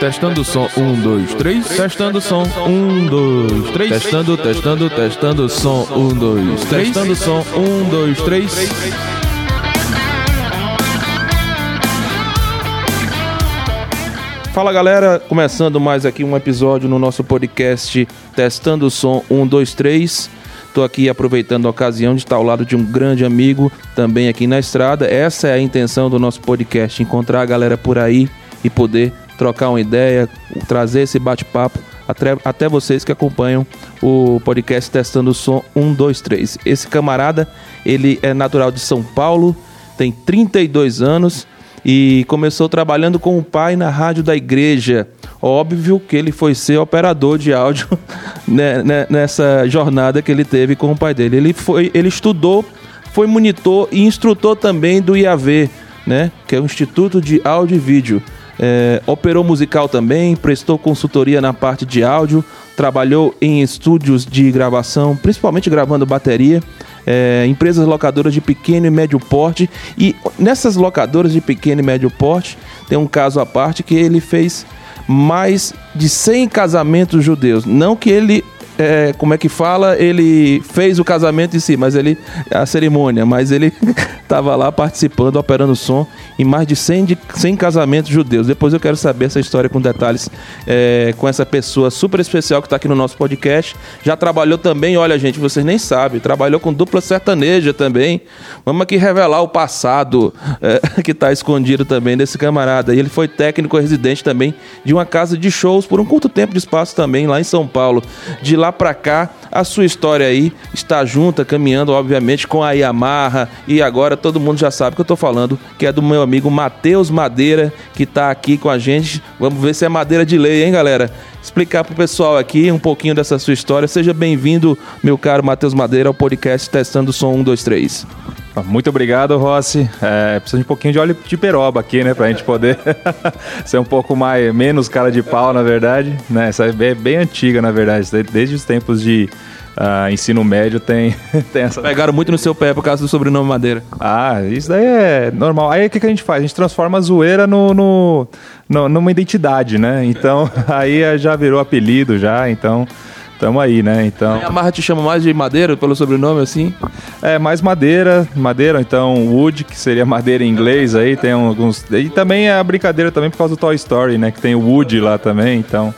Testando som, um, dois, três. Testando som, um, dois, três. Testando, testando, testando som, um, dois, três. Testando som, um, dois, três. Fala galera, começando mais aqui um episódio no nosso podcast Testando o Som 123. Estou aqui aproveitando a ocasião de estar ao lado de um grande amigo também aqui na estrada. Essa é a intenção do nosso podcast: encontrar a galera por aí e poder trocar uma ideia, trazer esse bate-papo até, até vocês que acompanham o podcast Testando o Som 123. Esse camarada, ele é natural de São Paulo, tem 32 anos e começou trabalhando com o pai na rádio da igreja. Óbvio que ele foi ser operador de áudio né, né, nessa jornada que ele teve com o pai dele. Ele, foi, ele estudou, foi monitor e instrutor também do IAV, né, que é o Instituto de Áudio e Vídeo. É, operou musical também, prestou consultoria na parte de áudio, trabalhou em estúdios de gravação, principalmente gravando bateria, é, empresas locadoras de pequeno e médio porte. E nessas locadoras de pequeno e médio porte, tem um caso à parte que ele fez mais de 100 casamentos judeus. Não que ele é, como é que fala, ele fez o casamento em si, mas ele, a cerimônia, mas ele estava lá participando, operando som em mais de 100, de 100 casamentos judeus. Depois eu quero saber essa história com detalhes é, com essa pessoa super especial que está aqui no nosso podcast. Já trabalhou também, olha gente, vocês nem sabem, trabalhou com dupla sertaneja também. Vamos aqui revelar o passado é, que está escondido também desse camarada. E ele foi técnico residente também de uma casa de shows por um curto tempo de espaço também lá em São Paulo. De lá para cá, a sua história aí está junta, caminhando, obviamente, com a Yamaha. E agora todo mundo já sabe que eu estou falando, que é do meu amigo Matheus Madeira, que está aqui com a gente. Vamos ver se é madeira de lei, hein, galera? Explicar pro pessoal aqui um pouquinho dessa sua história. Seja bem-vindo, meu caro Matheus Madeira, ao podcast Testando Som 123. Muito obrigado, Rossi. É, precisa de um pouquinho de óleo de peroba aqui, né? Pra gente poder ser um pouco mais, menos cara de pau, na verdade. Né? Essa é bem, bem antiga, na verdade. Desde os tempos de uh, ensino médio tem, tem essa. Pegaram muito no seu pé por causa do sobrenome Madeira. Ah, isso daí é normal. Aí o que, que a gente faz? A gente transforma a zoeira no, no, no numa identidade, né? Então, aí já virou apelido já, então. Tamo aí, né? Então. A Yamaha te chama mais de madeira pelo sobrenome assim? É, mais madeira, madeira, então wood, que seria madeira em inglês aí, tem alguns. E também é a brincadeira também por causa do Toy Story, né? Que tem o Wood lá também, então.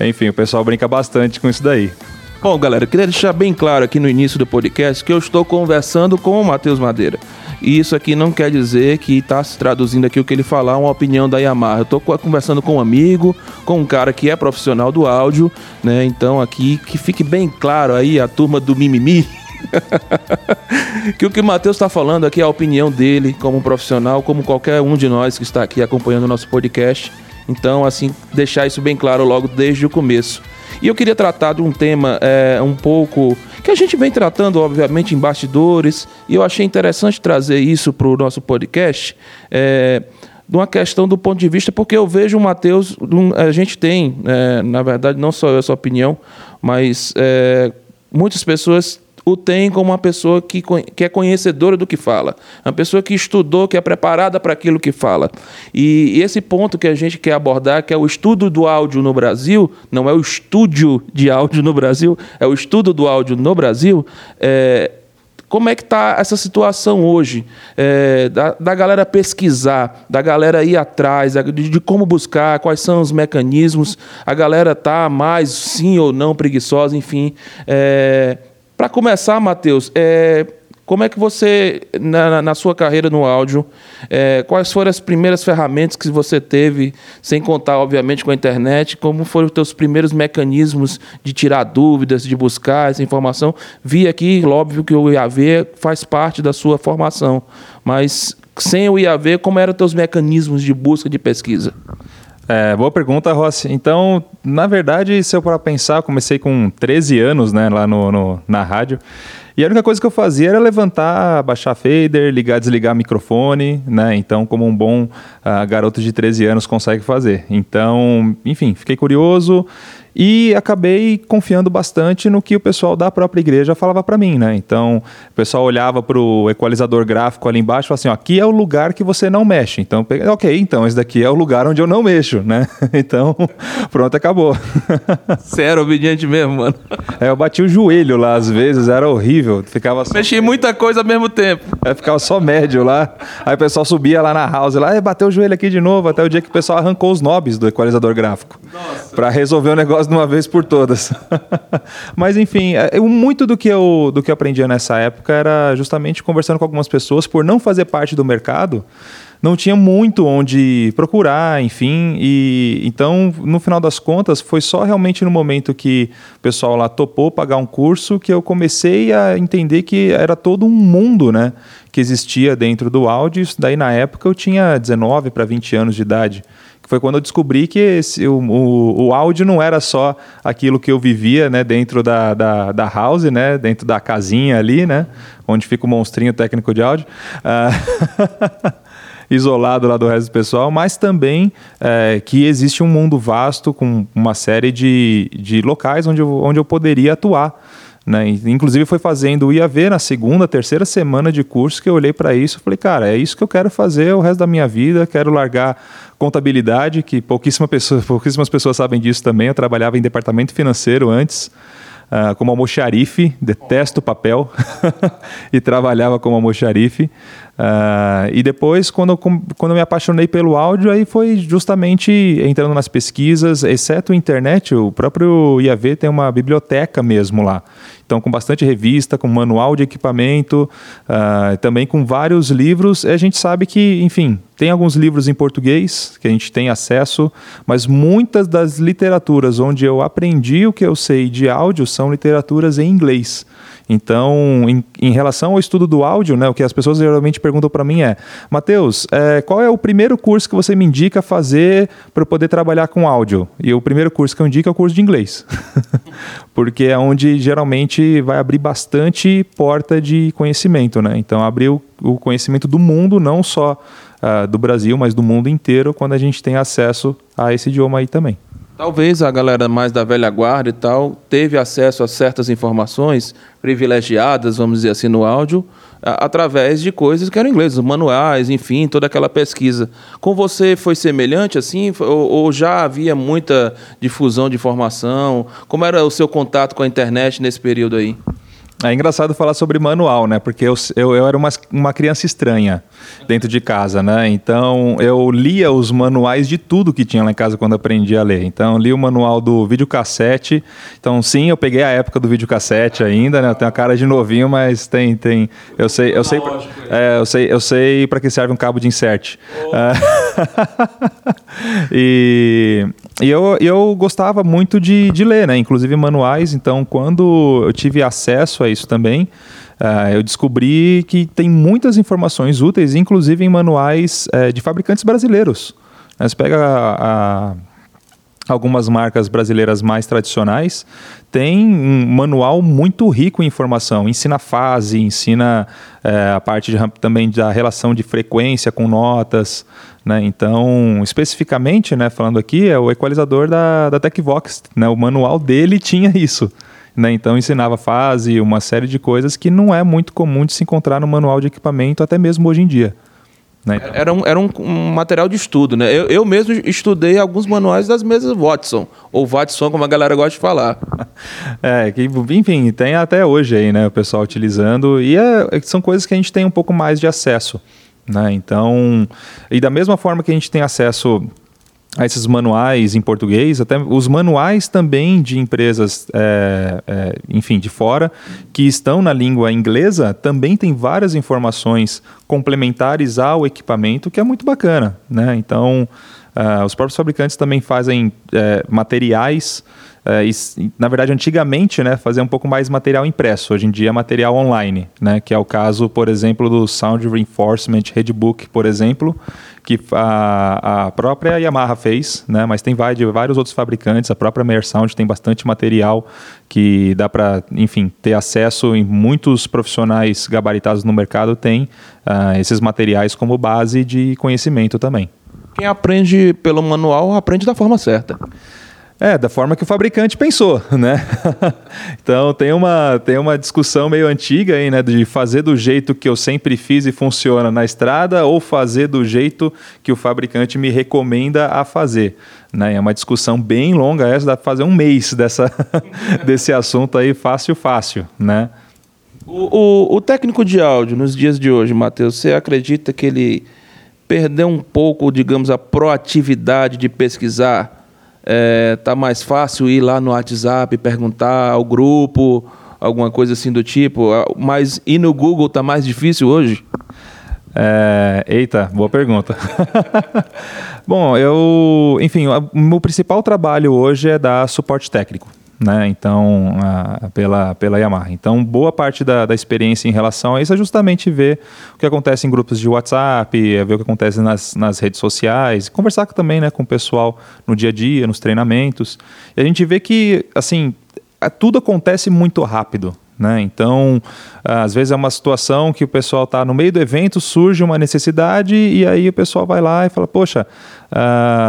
Enfim, o pessoal brinca bastante com isso daí. Bom, galera, queria deixar bem claro aqui no início do podcast que eu estou conversando com o Matheus Madeira. E isso aqui não quer dizer que está se traduzindo aqui o que ele falar, uma opinião da Yamaha. Eu estou conversando com um amigo, com um cara que é profissional do áudio, né? Então aqui que fique bem claro aí a turma do mimimi. que o que o Matheus está falando aqui é a opinião dele como um profissional, como qualquer um de nós que está aqui acompanhando o nosso podcast. Então, assim, deixar isso bem claro logo desde o começo. E eu queria tratar de um tema é, um pouco que a gente vem tratando, obviamente, em bastidores, e eu achei interessante trazer isso para o nosso podcast. É, de uma questão do ponto de vista, porque eu vejo o Matheus, a gente tem, é, na verdade, não só eu essa opinião, mas é, muitas pessoas o tem como uma pessoa que, que é conhecedora do que fala, uma pessoa que estudou, que é preparada para aquilo que fala. E, e esse ponto que a gente quer abordar, que é o estudo do áudio no Brasil, não é o estúdio de áudio no Brasil, é o estudo do áudio no Brasil, é, como é que está essa situação hoje? É, da, da, galera pesquisar, da galera ir atrás, de, de, como buscar, quais são os mecanismos, a galera tá mais sim ou não preguiçosa, enfim. É, para começar, Matheus, é, como é que você, na, na sua carreira no áudio, é, quais foram as primeiras ferramentas que você teve, sem contar, obviamente, com a internet? Como foram os teus primeiros mecanismos de tirar dúvidas, de buscar essa informação? Vi aqui, óbvio, que o IAV faz parte da sua formação, mas sem o IAV, como eram os teus mecanismos de busca, de pesquisa? É, boa pergunta, Rossi. Então, na verdade, se eu para pensar, eu comecei com 13 anos, né, lá no, no, na rádio. E a única coisa que eu fazia era levantar, baixar fader, ligar, desligar microfone, né? Então, como um bom uh, garoto de 13 anos consegue fazer. Então, enfim, fiquei curioso e acabei confiando bastante no que o pessoal da própria igreja falava para mim, né? Então, o pessoal olhava para o equalizador gráfico ali embaixo e falava assim: ó, aqui é o lugar que você não mexe. Então, peguei, ok, então esse daqui é o lugar onde eu não mexo, né? Então, pronto, acabou. Você era obediente mesmo, mano. É, eu bati o joelho lá às vezes, era horrível. Ficava só... Mexi muita coisa ao mesmo tempo. É, ficava só médio lá. Aí o pessoal subia lá na house, lá, bateu o joelho aqui de novo, até o dia que o pessoal arrancou os knobs do equalizador gráfico. Para resolver o negócio de uma vez por todas. Mas enfim, é, muito do que, eu, do que eu aprendia nessa época era justamente conversando com algumas pessoas, por não fazer parte do mercado, não tinha muito onde procurar, enfim. E então, no final das contas, foi só realmente no momento que o pessoal lá topou pagar um curso que eu comecei a entender que era todo um mundo, né, que existia dentro do áudio. Isso daí na época eu tinha 19 para 20 anos de idade foi quando eu descobri que esse, o, o, o, áudio não era só aquilo que eu vivia né, dentro da, da, da, house, né, dentro da casinha ali, né, onde fica o monstrinho técnico de áudio. Uh, isolado lá do resto do pessoal, mas também é, que existe um mundo vasto com uma série de, de locais onde eu, onde eu poderia atuar. Né? Inclusive foi fazendo o IAV na segunda, terceira semana de curso que eu olhei para isso e falei, cara, é isso que eu quero fazer o resto da minha vida, quero largar contabilidade, que pouquíssima pessoa, pouquíssimas pessoas sabem disso também. Eu trabalhava em departamento financeiro antes, uh, como almoxarife, detesto papel, e trabalhava como almoxarife. Uh, e depois, quando, quando eu me apaixonei pelo áudio, aí foi justamente entrando nas pesquisas, exceto internet, o próprio IAV tem uma biblioteca mesmo lá. Então, com bastante revista, com manual de equipamento, uh, também com vários livros. A gente sabe que, enfim, tem alguns livros em português que a gente tem acesso, mas muitas das literaturas onde eu aprendi o que eu sei de áudio são literaturas em inglês. Então, em, em, relação ao estudo do áudio, né, o que as pessoas geralmente perguntam para mim é: Matheus, é, qual é o primeiro curso que você me indica fazer para eu poder trabalhar com áudio? E o primeiro curso que eu indico é o curso de inglês, porque é onde geralmente vai abrir bastante porta de conhecimento, né? Então, abrir o, o conhecimento do mundo, não só uh, do Brasil, mas do mundo inteiro, quando a gente tem acesso a esse idioma aí também. Talvez a galera mais da velha guarda e tal teve acesso a certas informações privilegiadas, vamos dizer assim, no áudio, a, através de coisas que eram inglesas, manuais, enfim, toda aquela pesquisa. Com você foi semelhante assim, ou, ou já havia muita difusão de informação? Como era o seu contato com a internet nesse período aí? É engraçado falar sobre manual, né? Porque eu, eu, eu, era uma, uma criança estranha dentro de casa, né? Então eu lia os manuais de tudo que tinha lá em casa quando aprendi a ler. Então li o manual do videocassete. Então sim, eu peguei a época do videocassete ainda, né? Eu tenho a cara de novinho, mas tem tem eu sei eu sei é, eu sei eu sei para que serve um cabo de insert. Oh. e e eu, eu gostava muito de, de ler, né? Inclusive manuais. Então, quando eu tive acesso a isso também, uh, eu descobri que tem muitas informações úteis, inclusive em manuais uh, de fabricantes brasileiros. Você pega a, a algumas marcas brasileiras mais tradicionais, tem um manual muito rico em informação. Ensina fase, ensina é, a parte de, também da relação de frequência com notas. Né? Então, especificamente, né, falando aqui, é o equalizador da, da TechVox. Né? O manual dele tinha isso. Né? Então, ensinava fase, uma série de coisas que não é muito comum de se encontrar no manual de equipamento, até mesmo hoje em dia. Né? Era, um, era um, um, material de estudo, né? Eu, eu mesmo estudei alguns manuais das mesas Watson, ou Watson, como a galera gosta de falar. é, que, enfim, tem até hoje aí, né? O pessoal utilizando, e é, é, são coisas que a gente tem um pouco mais de acesso. Né? Então, e da mesma forma que a gente tem acesso a esses manuais em português, até os manuais também de empresas, é, é, enfim, de fora, que estão na língua inglesa, também tem várias informações complementares ao equipamento, que é muito bacana. Né? Então, uh, os próprios fabricantes também fazem é, materiais Uh, e, na verdade, antigamente, né, fazia um pouco mais material impresso. Hoje em dia, é material online, né, que é o caso, por exemplo, do Sound Reinforcement Redbook, por exemplo, que a, a própria Yamaha fez, né, mas tem vários, outros fabricantes. A própria Meyer Sound tem bastante material que dá para, enfim, ter acesso. E muitos profissionais gabaritados no mercado têm uh, esses materiais como base de conhecimento também. Quem aprende pelo manual aprende da forma certa. É, da forma que o fabricante pensou, né? então tem uma, tem uma discussão meio antiga aí, né? De fazer do jeito que eu sempre fiz e funciona na estrada ou fazer do jeito que o fabricante me recomenda a fazer. Né? É uma discussão bem longa essa, dá para fazer um mês dessa, desse assunto aí fácil, fácil, né? O, o, o técnico de áudio nos dias de hoje, Matheus, você acredita que ele perdeu um pouco, digamos, a proatividade de pesquisar é, tá mais fácil ir lá no WhatsApp perguntar ao grupo, alguma coisa assim do tipo, mas ir no Google tá mais difícil hoje? É, eita, boa pergunta. Bom, eu, enfim, o meu principal trabalho hoje é dar suporte técnico né? Então, a, pela, pela Yamaha. Então, boa parte da, da experiência em relação a isso é justamente ver o que acontece em grupos de WhatsApp, é ver o que acontece nas, nas redes sociais, conversar também né, com o pessoal no dia a dia, nos treinamentos. E a gente vê que, assim, é, tudo acontece muito rápido. Né? Então, às vezes é uma situação que o pessoal está no meio do evento, surge uma necessidade e aí o pessoal vai lá e fala: Poxa,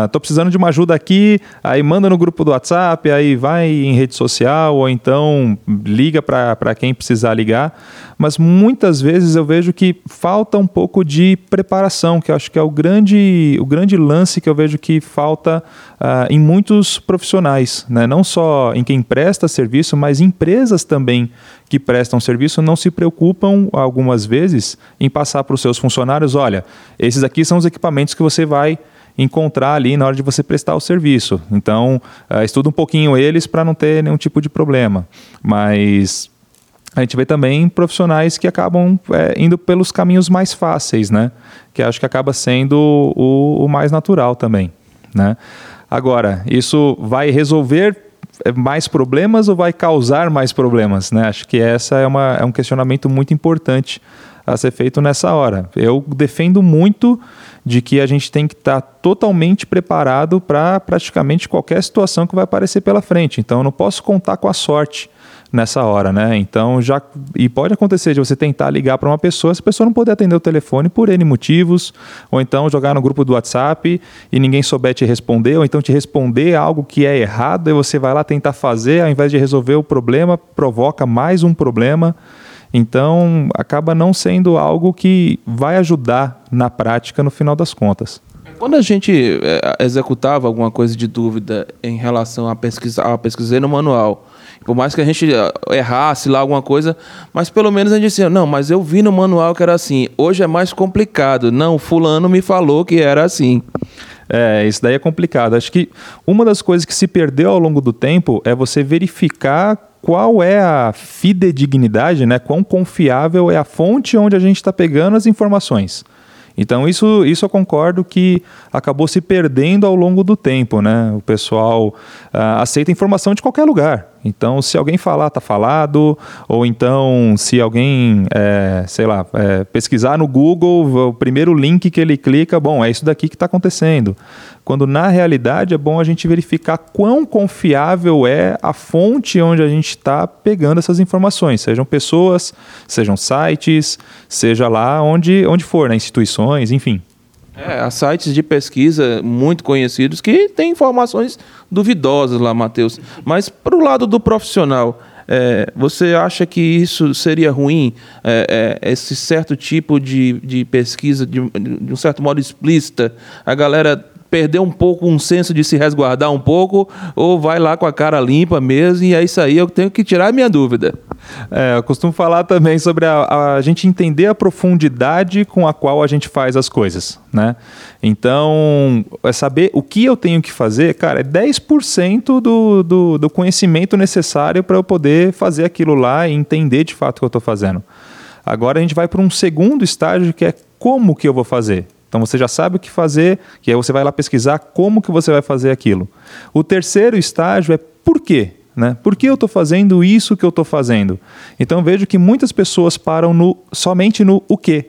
estou uh, precisando de uma ajuda aqui. Aí manda no grupo do WhatsApp, aí vai em rede social ou então liga para quem precisar ligar. Mas muitas vezes eu vejo que falta um pouco de preparação, que eu acho que é o grande, o grande lance que eu vejo que falta uh, em muitos profissionais, né? não só em quem presta serviço, mas empresas também que prestam serviço não se preocupam algumas vezes em passar para os seus funcionários, olha, esses aqui são os equipamentos que você vai encontrar ali na hora de você prestar o serviço. Então, uh, estuda um pouquinho eles para não ter nenhum tipo de problema. Mas a gente vê também profissionais que acabam é, indo pelos caminhos mais fáceis, né? Que acho que acaba sendo o, o mais natural também, né? Agora, isso vai resolver mais problemas ou vai causar mais problemas? Né? Acho que essa é, uma, é um questionamento muito importante a ser feito nessa hora. Eu defendo muito de que a gente tem que estar tá totalmente preparado para praticamente qualquer situação que vai aparecer pela frente. Então, eu não posso contar com a sorte nessa hora, né? Então já e pode acontecer de você tentar ligar para uma pessoa, se a pessoa não poder atender o telefone por N motivos, ou então jogar no grupo do WhatsApp e ninguém souber te responder, ou então te responder algo que é errado e você vai lá tentar fazer, ao invés de resolver o problema, provoca mais um problema. Então acaba não sendo algo que vai ajudar na prática no final das contas. Quando a gente é, executava alguma coisa de dúvida em relação a pesquisar, a pesquisar no manual, por mais que a gente eh, errasse lá alguma coisa, mas pelo menos a gente dizia, não, mas eu vi no manual que era assim. Hoje é mais complicado. Não, fulano me falou que era assim. É, isso daí é complicado. Acho que uma das coisas que se perdeu ao longo do tempo é você verificar qual é a fidedignidade, né? quão confiável é a fonte onde a gente está pegando as informações. Então, isso, isso eu concordo que acabou se perdendo ao longo do tempo. Né? O pessoal uh, aceita informação de qualquer lugar. Então, se alguém falar, está falado, ou então, se alguém, é, sei lá, é, pesquisar no Google, o primeiro link que ele clica, bom, é isso daqui que está acontecendo. Quando na realidade é bom a gente verificar quão confiável é a fonte onde a gente está pegando essas informações, sejam pessoas, sejam sites, seja lá onde, onde for, né, instituições, enfim. É, há sites de pesquisa muito conhecidos que têm informações duvidosas lá, Matheus. Mas para o lado do profissional, é, você acha que isso seria ruim, é, é, esse certo tipo de, de pesquisa, de, de, um certo modo explícita, a galera perder um pouco um senso de se resguardar um pouco, ou vai lá com a cara limpa mesmo, e é isso aí, eu tenho que tirar a minha dúvida. É, eu costumo falar também sobre a, a, gente entender a profundidade com a qual a gente faz as coisas, né? Então, é saber o que eu tenho que fazer, cara, é 10% do, do, do conhecimento necessário para eu poder fazer aquilo lá e entender de fato o que eu estou fazendo. Agora a gente vai para um segundo estágio que é como que eu vou fazer. Então você já sabe o que fazer, e aí você vai lá pesquisar como que você vai fazer aquilo. O terceiro estágio é por quê? Né? Por que eu estou fazendo isso que eu estou fazendo? Então vejo que muitas pessoas param no, somente no o quê.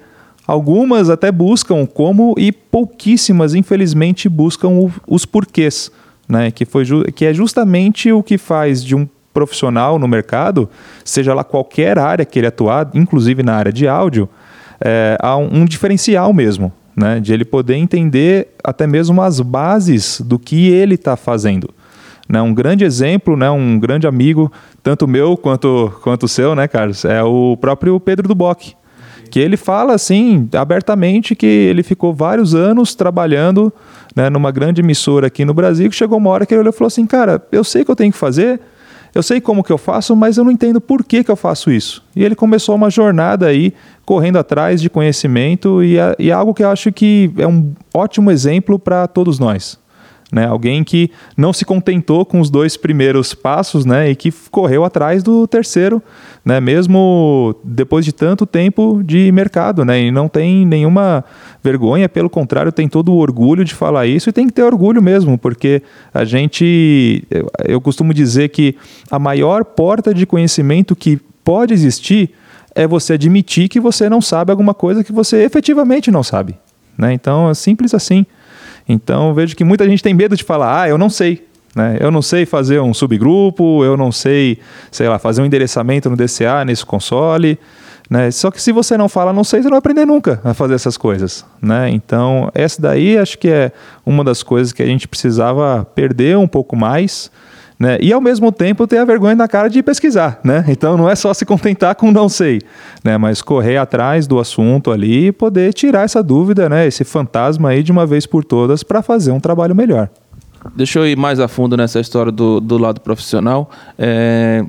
Algumas até buscam como e pouquíssimas, infelizmente, buscam o, os porquês, né? que, foi que é justamente o que faz de um profissional no mercado, seja lá qualquer área que ele atuar, inclusive na área de áudio, é, há um, um diferencial mesmo né? De ele poder entender até mesmo as bases do que ele está fazendo. Né, um grande exemplo, né, um grande amigo, tanto meu quanto, quanto o seu, né, Carlos, é o próprio Pedro Duboc, que ele fala assim abertamente que ele ficou vários anos trabalhando né, numa grande emissora aqui no Brasil, que chegou uma hora que ele olhou e falou assim, cara, eu sei que eu tenho que fazer, eu sei como que eu faço, mas eu não entendo por que, que eu faço isso. E ele começou uma jornada aí, correndo atrás de conhecimento, e é, e é algo que eu acho que é um ótimo exemplo para todos nós. Né? Alguém que não se contentou com os dois primeiros passos né? e que correu atrás do terceiro, né? mesmo depois de tanto tempo de mercado. Né? E não tem nenhuma vergonha, pelo contrário, tem todo o orgulho de falar isso e tem que ter orgulho mesmo, porque a gente, eu, eu costumo dizer que a maior porta de conhecimento que pode existir é você admitir que você não sabe alguma coisa que você efetivamente não sabe. Né? Então é simples assim. Então vejo que muita gente tem medo de falar, ah, eu não sei. Né? Eu não sei fazer um subgrupo, eu não sei, sei lá, fazer um endereçamento no DCA nesse console. Né? Só que se você não fala não sei, você não vai aprender nunca a fazer essas coisas. Né? Então, essa daí acho que é uma das coisas que a gente precisava perder um pouco mais né? E ao mesmo tempo ter a vergonha na cara de pesquisar, né? Então não é só se contentar com não sei, né? Mas correr atrás do assunto ali e poder tirar essa dúvida, né? Esse fantasma aí de uma vez por todas para fazer um trabalho melhor. Deixa eu ir mais a fundo nessa história do, do lado profissional. É,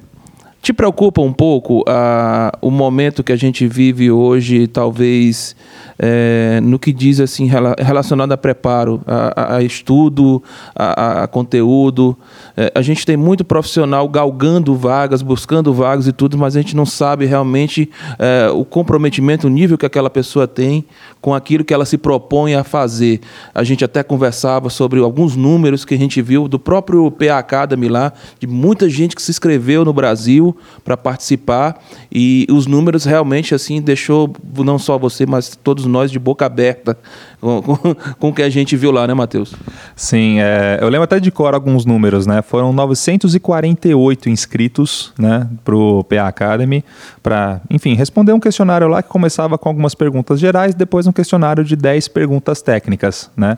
te preocupa um pouco a, o momento que a gente vive hoje, talvez é, no que diz assim relacionado a preparo, a, a estudo, a, a conteúdo. É, a gente tem muito profissional galgando vagas, buscando vagas e tudo, mas a gente não sabe realmente é, o comprometimento, o nível que aquela pessoa tem com aquilo que ela se propõe a fazer. A gente até conversava sobre alguns números que a gente viu do próprio PA Academy lá, de muita gente que se inscreveu no Brasil para participar e os números realmente assim deixou não só você, mas todos nós de boca aberta com, o que a gente viu lá, né, Matheus? Sim, é, eu lembro até de cor alguns números, né? Foram 948 inscritos, né, para o PA Academy, para, enfim, responder um questionário lá que começava com algumas perguntas gerais, depois um questionário de 10 perguntas técnicas, né?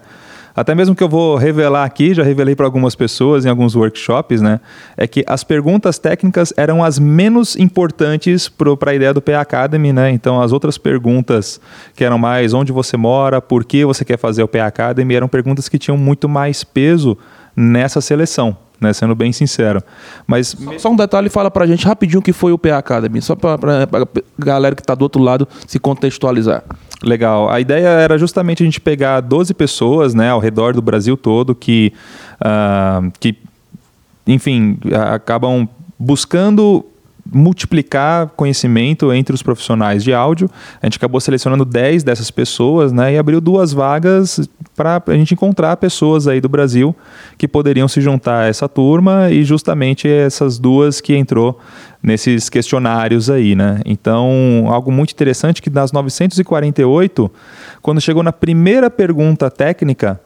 Até mesmo que eu vou revelar aqui, já revelei para algumas pessoas em alguns workshops, né, é que as perguntas técnicas eram as menos importantes para a ideia do PA Academy, né? Então as outras perguntas que eram mais onde você mora, por que você quer fazer o PA Academy, eram perguntas que tinham muito mais peso nessa seleção. Né, sendo bem sincero. Mas só, um detalhe, fala para a gente rapidinho o que foi o PA Academy, só para a galera que está do outro lado se contextualizar. Legal. A ideia era justamente a gente pegar 12 pessoas né, ao redor do Brasil todo que, uh, que enfim, acabam buscando multiplicar conhecimento entre os profissionais de áudio. A gente acabou selecionando 10 dessas pessoas né, e abriu duas vagas para a gente encontrar pessoas aí do Brasil que poderiam se juntar a essa turma e justamente essas duas que entrou nesses questionários aí, né? Então, algo muito interessante que das 948, quando chegou na primeira pergunta técnica,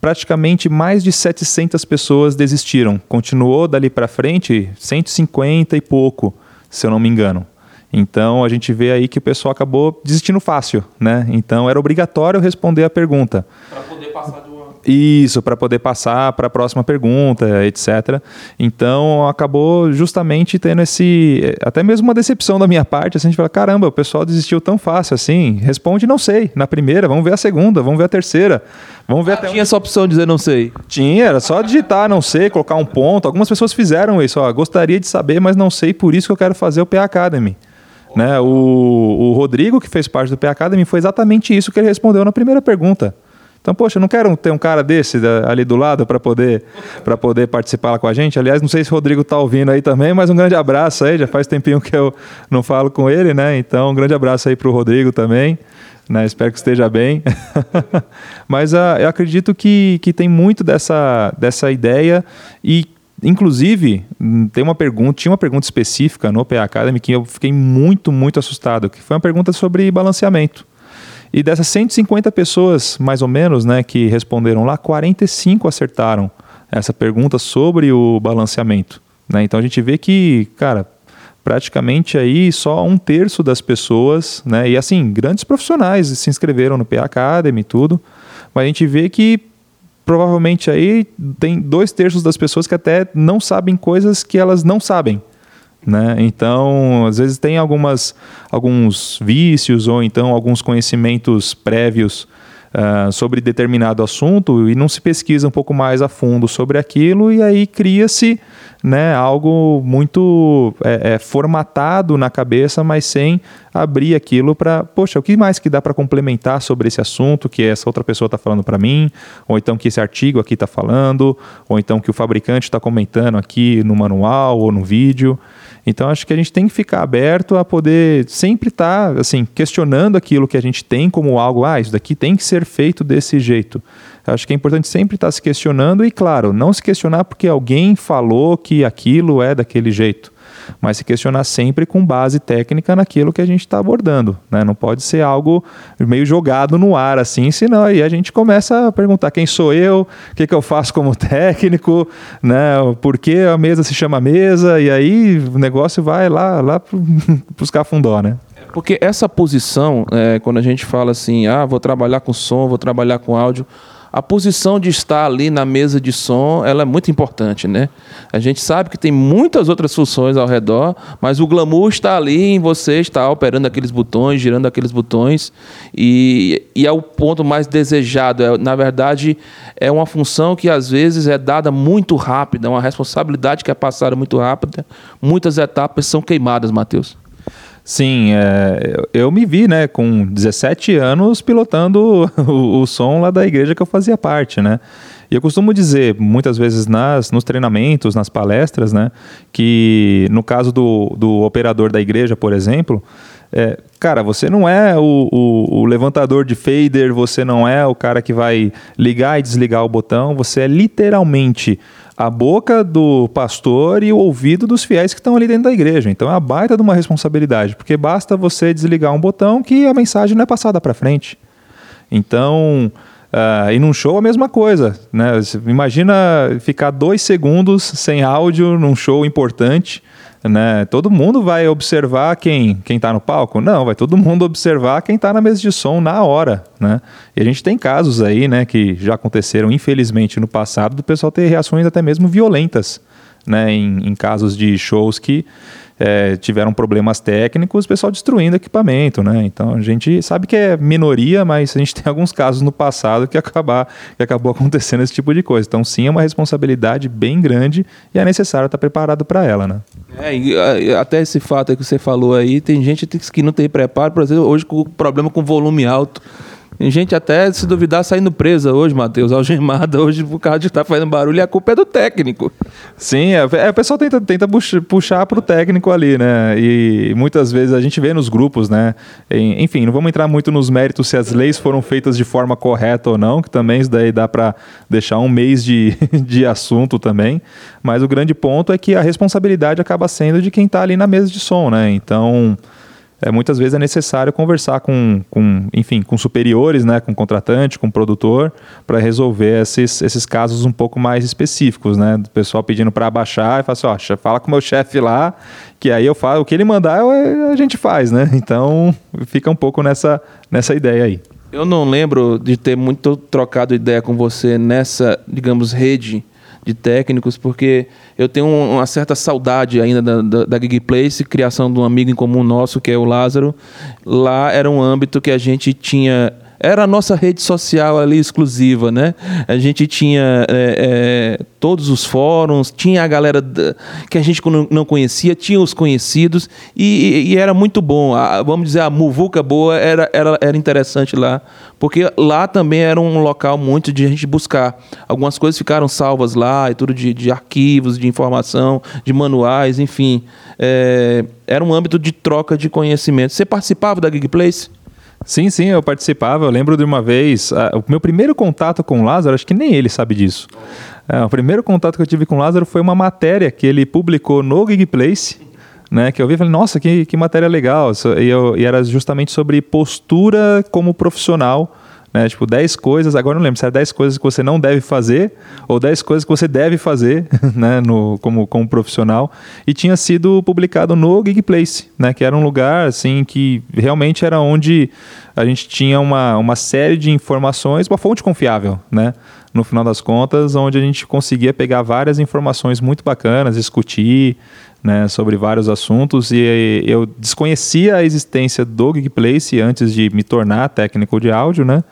praticamente mais de 700 pessoas desistiram. Continuou dali para frente 150 e pouco, se eu não me engano. Então a gente vê aí que o pessoal acabou desistindo fácil, né? Então era obrigatório responder a pergunta. Para poder passar de isso, para poder passar para a próxima pergunta, etc. Então, acabou justamente tendo esse. Até mesmo uma decepção da minha parte. Assim, a gente fala: caramba, o pessoal desistiu tão fácil assim. Responde não sei na primeira, vamos ver a segunda, vamos ver a terceira. Vamos ver ah, até tinha essa opção de dizer não sei? Tinha, era só digitar não sei, colocar um ponto. Algumas pessoas fizeram isso. Ó, gostaria de saber, mas não sei, por isso que eu quero fazer o PA Academy. Né? O, o Rodrigo, que fez parte do PA Academy, foi exatamente isso que ele respondeu na primeira pergunta. Então, poxa, eu não quero ter um cara desse ali do lado para poder, poder participar com a gente. Aliás, não sei se o Rodrigo está ouvindo aí também, mas um grande abraço aí. Já faz tempinho que eu não falo com ele, né? Então, um grande abraço aí para o Rodrigo também. Né? Espero que esteja bem. mas uh, eu acredito que, que tem muito dessa, dessa ideia e Inclusive, hum, tem uma pergunta, tinha uma pergunta específica no PA Academy que eu fiquei muito, muito assustado, que foi uma pergunta sobre balanceamento. E dessas 150 pessoas, mais ou menos, né, que responderam lá, 45 acertaram essa pergunta sobre o balanceamento. Né? Então a gente vê que, cara, praticamente aí só um terço das pessoas, né, e assim, grandes profissionais se inscreveram no PA Academy e tudo, mas a gente vê que provavelmente aí tem dois terços das pessoas que até não sabem coisas que elas não sabem. Né? Então, às vezes tem algumas, alguns vícios ou então alguns conhecimentos prévios uh, sobre determinado assunto e não se pesquisa um pouco mais a fundo sobre aquilo e aí cria-se né, algo muito é, é, formatado na cabeça, mas sem abrir aquilo para, poxa, o que mais que dá para complementar sobre esse assunto que essa outra pessoa está falando para mim, ou então que esse artigo aqui está falando, ou então que o fabricante está comentando aqui no manual ou no vídeo. Então acho que a gente tem que ficar aberto a poder sempre estar tá, assim questionando aquilo que a gente tem como algo, ah, isso daqui tem que ser feito desse jeito. Acho que é importante sempre estar tá se questionando e, claro, não se questionar porque alguém falou que aquilo é daquele jeito mas se questionar sempre com base técnica naquilo que a gente está abordando. Né? Não pode ser algo meio jogado no ar assim, senão aí a gente começa a perguntar quem sou eu, o que, que eu faço como técnico, né? por que a mesa se chama mesa, e aí o negócio vai lá, lá para os cafundó, né? Porque essa posição, é, quando a gente fala assim, ah, vou trabalhar com som, vou trabalhar com áudio, a posição de estar ali na mesa de som, ela é muito importante, né? A gente sabe que tem muitas outras funções ao redor, mas o glamour está ali em você estar operando aqueles botões, girando aqueles botões, e, e é o ponto mais desejado. É, na verdade, é uma função que às vezes é dada muito rápida, uma responsabilidade que é passada muito rápida. Muitas etapas são queimadas, Matheus. Sim, é, eu me vi, né, com 17 anos pilotando o, o, som lá da igreja que eu fazia parte, né? E eu costumo dizer, muitas vezes nas, nos treinamentos, nas palestras, né, que no caso do, do operador da igreja, por exemplo, é, cara, você não é o, o, o, levantador de fader, você não é o cara que vai ligar e desligar o botão, você é literalmente a boca do pastor e o ouvido dos fiéis que estão ali dentro da igreja. Então é uma baita de uma responsabilidade, porque basta você desligar um botão que a mensagem não é passada para frente. Então, uh, e num show a mesma coisa. Né? Imagina ficar dois segundos sem áudio num show importante né? Todo mundo vai observar quem quem está no palco? Não, vai todo mundo observar quem está na mesa de som na hora, né? E a gente tem casos aí, né, que já aconteceram infelizmente no passado do pessoal ter reações até mesmo violentas, né, em, em casos de shows que é, tiveram problemas técnicos, o pessoal destruindo equipamento, né? Então a gente sabe que é minoria, mas a gente tem alguns casos no passado que, acabar, que acabou acontecendo esse tipo de coisa. Então sim, é uma responsabilidade bem grande e é necessário estar preparado para ela, né? É, e, até esse fato que você falou aí, tem gente que não tem preparo, por exemplo, hoje com o problema com volume alto. Tem gente até, se duvidar, saindo presa hoje, Matheus, algemada hoje por causa de estar fazendo barulho e a culpa é do técnico. Sim, é, é, o pessoal tenta, tenta puxar para o técnico ali, né? E muitas vezes a gente vê nos grupos, né? Enfim, não vamos entrar muito nos méritos se as leis foram feitas de forma correta ou não, que também isso daí dá para deixar um mês de, de assunto também. Mas o grande ponto é que a responsabilidade acaba sendo de quem está ali na mesa de som, né? Então é, muitas vezes é necessário conversar com, com, enfim, com superiores, né, com contratante, com produtor, para resolver esses, esses casos um pouco mais específicos, né, do pessoal pedindo para abaixar e falar assim, ó, fala com o meu chefe lá, que aí eu falo, o que ele mandar a gente faz, né, então fica um pouco nessa, nessa ideia aí. Eu não lembro de ter muito trocado ideia com você nessa, digamos, rede de técnicos, porque eu tenho uma certa saudade ainda da, da, da Gig Place, criação de um amigo em comum nosso, que é o Lázaro. Lá era um âmbito que a gente tinha era a nossa rede social ali exclusiva, né? A gente tinha é, é, todos os fóruns, tinha a galera que a gente não conhecia, tinha os conhecidos e, e era muito bom. A, vamos dizer, a muvuca boa era, era, era interessante lá, porque lá também era um local muito de a gente buscar. Algumas coisas ficaram salvas lá e tudo de, de arquivos, de informação, de manuais, enfim. É, era um âmbito de troca de conhecimento. Você participava da Gig Place? Sim, sim, eu participava. Eu lembro de uma vez, uh, o meu primeiro contato com o Lázaro, acho que nem ele sabe disso. Uh, o primeiro contato que eu tive com o Lázaro foi uma matéria que ele publicou no Gigplace, né, que eu vi e falei, nossa, que, que matéria legal. E, eu, e era justamente sobre postura como profissional né? Tipo, 10 coisas, agora não lembro se era 10 coisas que você não deve fazer ou 10 coisas que você deve fazer, né? No, como, como profissional. E tinha sido publicado no Gig Place, né? Que era um lugar, assim, que realmente era onde a gente tinha uma, uma série de informações, uma fonte confiável, né? No final das contas, onde a gente conseguia pegar várias informações muito bacanas, discutir, né, sobre vários assuntos e eu desconhecia a existência do Geekplace antes de me tornar técnico de áudio, né?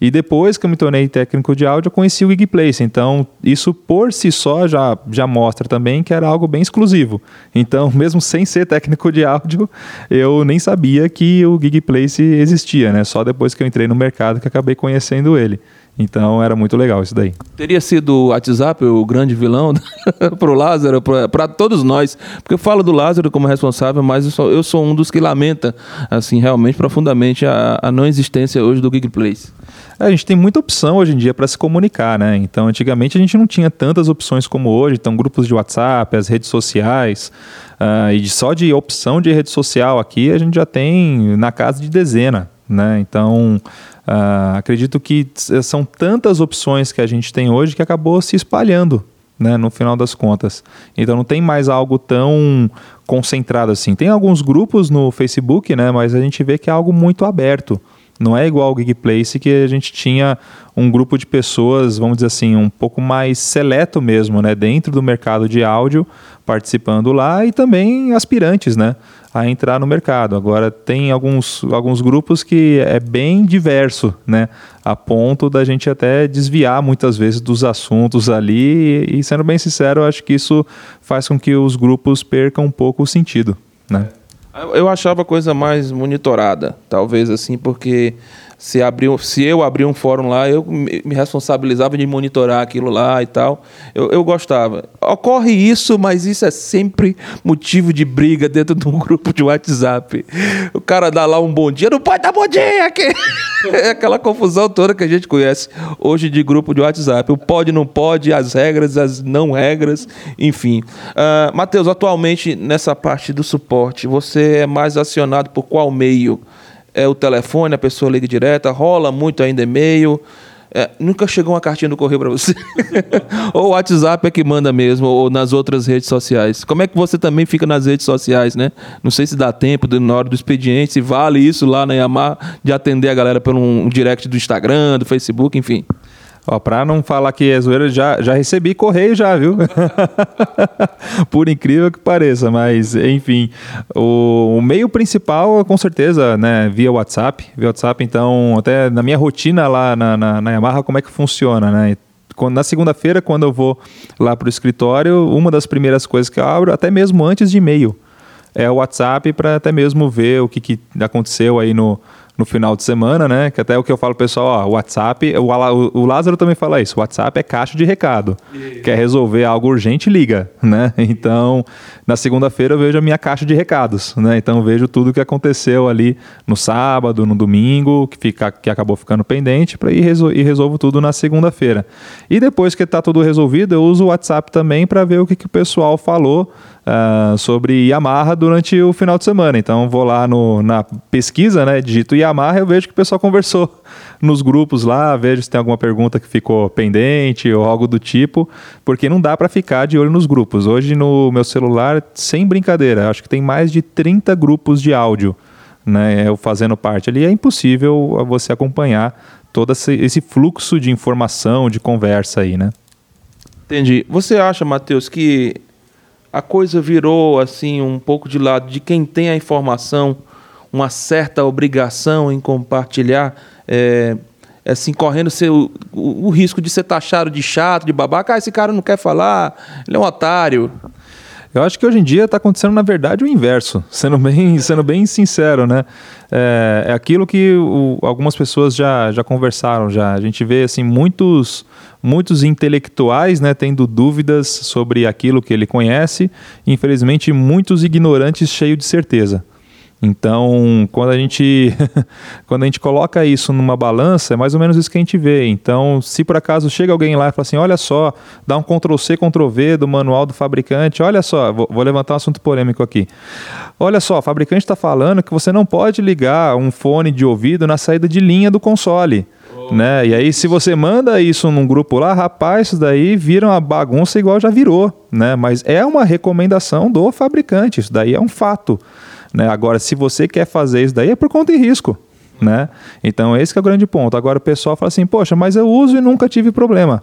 E depois que eu me tornei técnico de áudio, eu conheci o Geekplace. Então, isso por si só já, já mostra também que era algo bem exclusivo. Então, mesmo sem ser técnico de áudio, eu nem sabia que o Geekplace existia, né? Só depois que eu entrei no mercado que acabei conhecendo ele. Então era muito legal isso daí. Teria sido o WhatsApp o grande vilão para o Lázaro, para todos nós. Porque eu falo do Lázaro como responsável, mas eu sou, eu sou um dos que lamenta, assim, realmente profundamente a, a não existência hoje do Geekplace. É, a gente tem muita opção hoje em dia para se comunicar, né? Então, antigamente a gente não tinha tantas opções como hoje. Então, grupos de WhatsApp, as redes sociais, uh, e só de opção de rede social aqui a gente já tem na casa de dezena, né? Então, Uh, acredito que são tantas opções que a gente tem hoje que acabou se espalhando, né, no final das contas. Então não tem mais algo tão concentrado assim. Tem alguns grupos no Facebook, né, mas a gente vê que é algo muito aberto. Não é igual ao Geekplace que a gente tinha um grupo de pessoas, vamos dizer assim, um pouco mais seleto mesmo, né, dentro do mercado de áudio, participando lá e também aspirantes, né, a entrar no mercado. Agora tem alguns, alguns grupos que é bem diverso, né, a ponto da gente até desviar muitas vezes dos assuntos ali e, sendo bem sincero, acho que isso faz com que os grupos percam um pouco o sentido, né. Eu achava a coisa mais monitorada, talvez assim, porque se, abriu, se eu abrir um fórum lá, eu me responsabilizava de monitorar aquilo lá e tal. Eu, eu gostava. Ocorre isso, mas isso é sempre motivo de briga dentro de um grupo de WhatsApp. O cara dá lá um bom dia, não pode dar bom dia aqui. É aquela confusão toda que a gente conhece hoje de grupo de WhatsApp. O pode, não pode, as regras, as não regras, enfim. Uh, Matheus, atualmente nessa parte do suporte, você é mais acionado por qual meio? É o telefone, a pessoa liga direta, rola muito ainda e-mail. É, nunca chegou uma cartinha do correio para você. ou o WhatsApp é que manda mesmo, ou nas outras redes sociais. Como é que você também fica nas redes sociais, né? Não sei se dá tempo na hora do expediente, se vale isso lá na Yamaha de atender a galera pelo um direct do Instagram, do Facebook, enfim. Ó, pra não falar que é zoeira, já, já recebi correio já, viu? Por incrível que pareça, mas enfim. O, o, meio principal, com certeza, né, via WhatsApp. Via WhatsApp, então, até na minha rotina lá na, na, na Yamaha, como é que funciona, né? Na segunda-feira, quando eu vou lá pro escritório, uma das primeiras coisas que eu abro, até mesmo antes de e-mail, é o WhatsApp para até mesmo ver o que, que aconteceu aí no, no final de semana, né? Que até o que eu falo pessoal, ó, o WhatsApp, o, o Lázaro também fala isso, o WhatsApp é caixa de recado. Quer resolver algo urgente, liga, né? Então, na segunda-feira eu vejo a minha caixa de recados, né? Então vejo tudo que aconteceu ali no sábado, no domingo, que, fica, que acabou ficando pendente, para ir resol e resolvo tudo na segunda-feira. E depois que está tudo resolvido, eu uso o WhatsApp também para ver o que, que o pessoal falou uh, sobre Yamaha durante o final de semana. Então vou lá no, na pesquisa, né? Digito Yamaha, eu vejo que o pessoal conversou nos grupos lá, vejo se tem alguma pergunta que ficou pendente ou algo do tipo, porque não dá para ficar de olho nos grupos. Hoje no meu celular, sem brincadeira, acho que tem mais de 30 grupos de áudio, né? Eu fazendo parte ali, é impossível você acompanhar todo esse fluxo de informação, de conversa aí, né? Entendi. Você acha, Matheus, que a coisa virou assim um pouco de lado de quem tem a informação, uma certa obrigação em compartilhar, é, assim, correndo seu, o, o, risco de ser taxado de chato, de babaca. Ah, esse cara não quer falar, ele é um otário. Eu acho que hoje em dia está acontecendo, na verdade, o inverso, sendo bem, sendo bem sincero, né? É, é aquilo que o, algumas pessoas já, já conversaram, já. A gente vê, assim, muitos, muitos intelectuais, né, tendo dúvidas sobre aquilo que ele conhece, infelizmente, muitos ignorantes cheios de certeza. Então, quando a gente quando a gente coloca isso numa balança, é mais ou menos isso que a gente vê. Então, se por acaso chega alguém lá e fala assim, olha só, dá um Ctrl C, Ctrl V do manual do fabricante, olha só, vou, vou levantar um assunto polêmico aqui. Olha só, o fabricante está falando que você não pode ligar um fone de ouvido na saída de linha do console. Oh. Né? E aí, se você manda isso num grupo lá, rapaz, isso daí vira uma bagunça igual já virou, né? Mas é uma recomendação do fabricante, isso daí é um fato. Né? Agora, se você quer fazer isso daí, é por conta e risco. Né? Então, esse é o grande ponto. Agora, o pessoal fala assim, poxa, mas eu uso e nunca tive problema.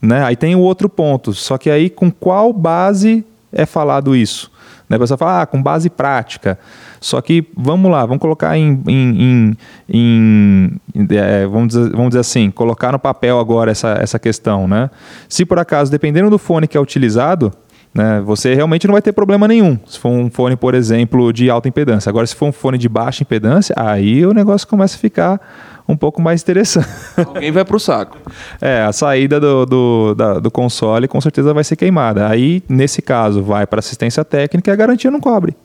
Né? Aí tem o outro ponto. Só que aí, com qual base é falado isso? Né? A pessoa fala, ah, com base prática. Só que, vamos lá, vamos colocar em. em, em, em é, vamos, dizer, vamos dizer assim, colocar no papel agora essa, essa questão. Né? Se por acaso, dependendo do fone que é utilizado, né, você realmente não vai ter problema nenhum. Se for um fone, por exemplo, de alta impedância. Agora, se for um fone de baixa impedância, aí o negócio começa a ficar um pouco mais interessante. Alguém vai para o saco. É, a saída do, do, da, do console com certeza vai ser queimada. Aí, nesse caso, vai para assistência técnica e a garantia não cobre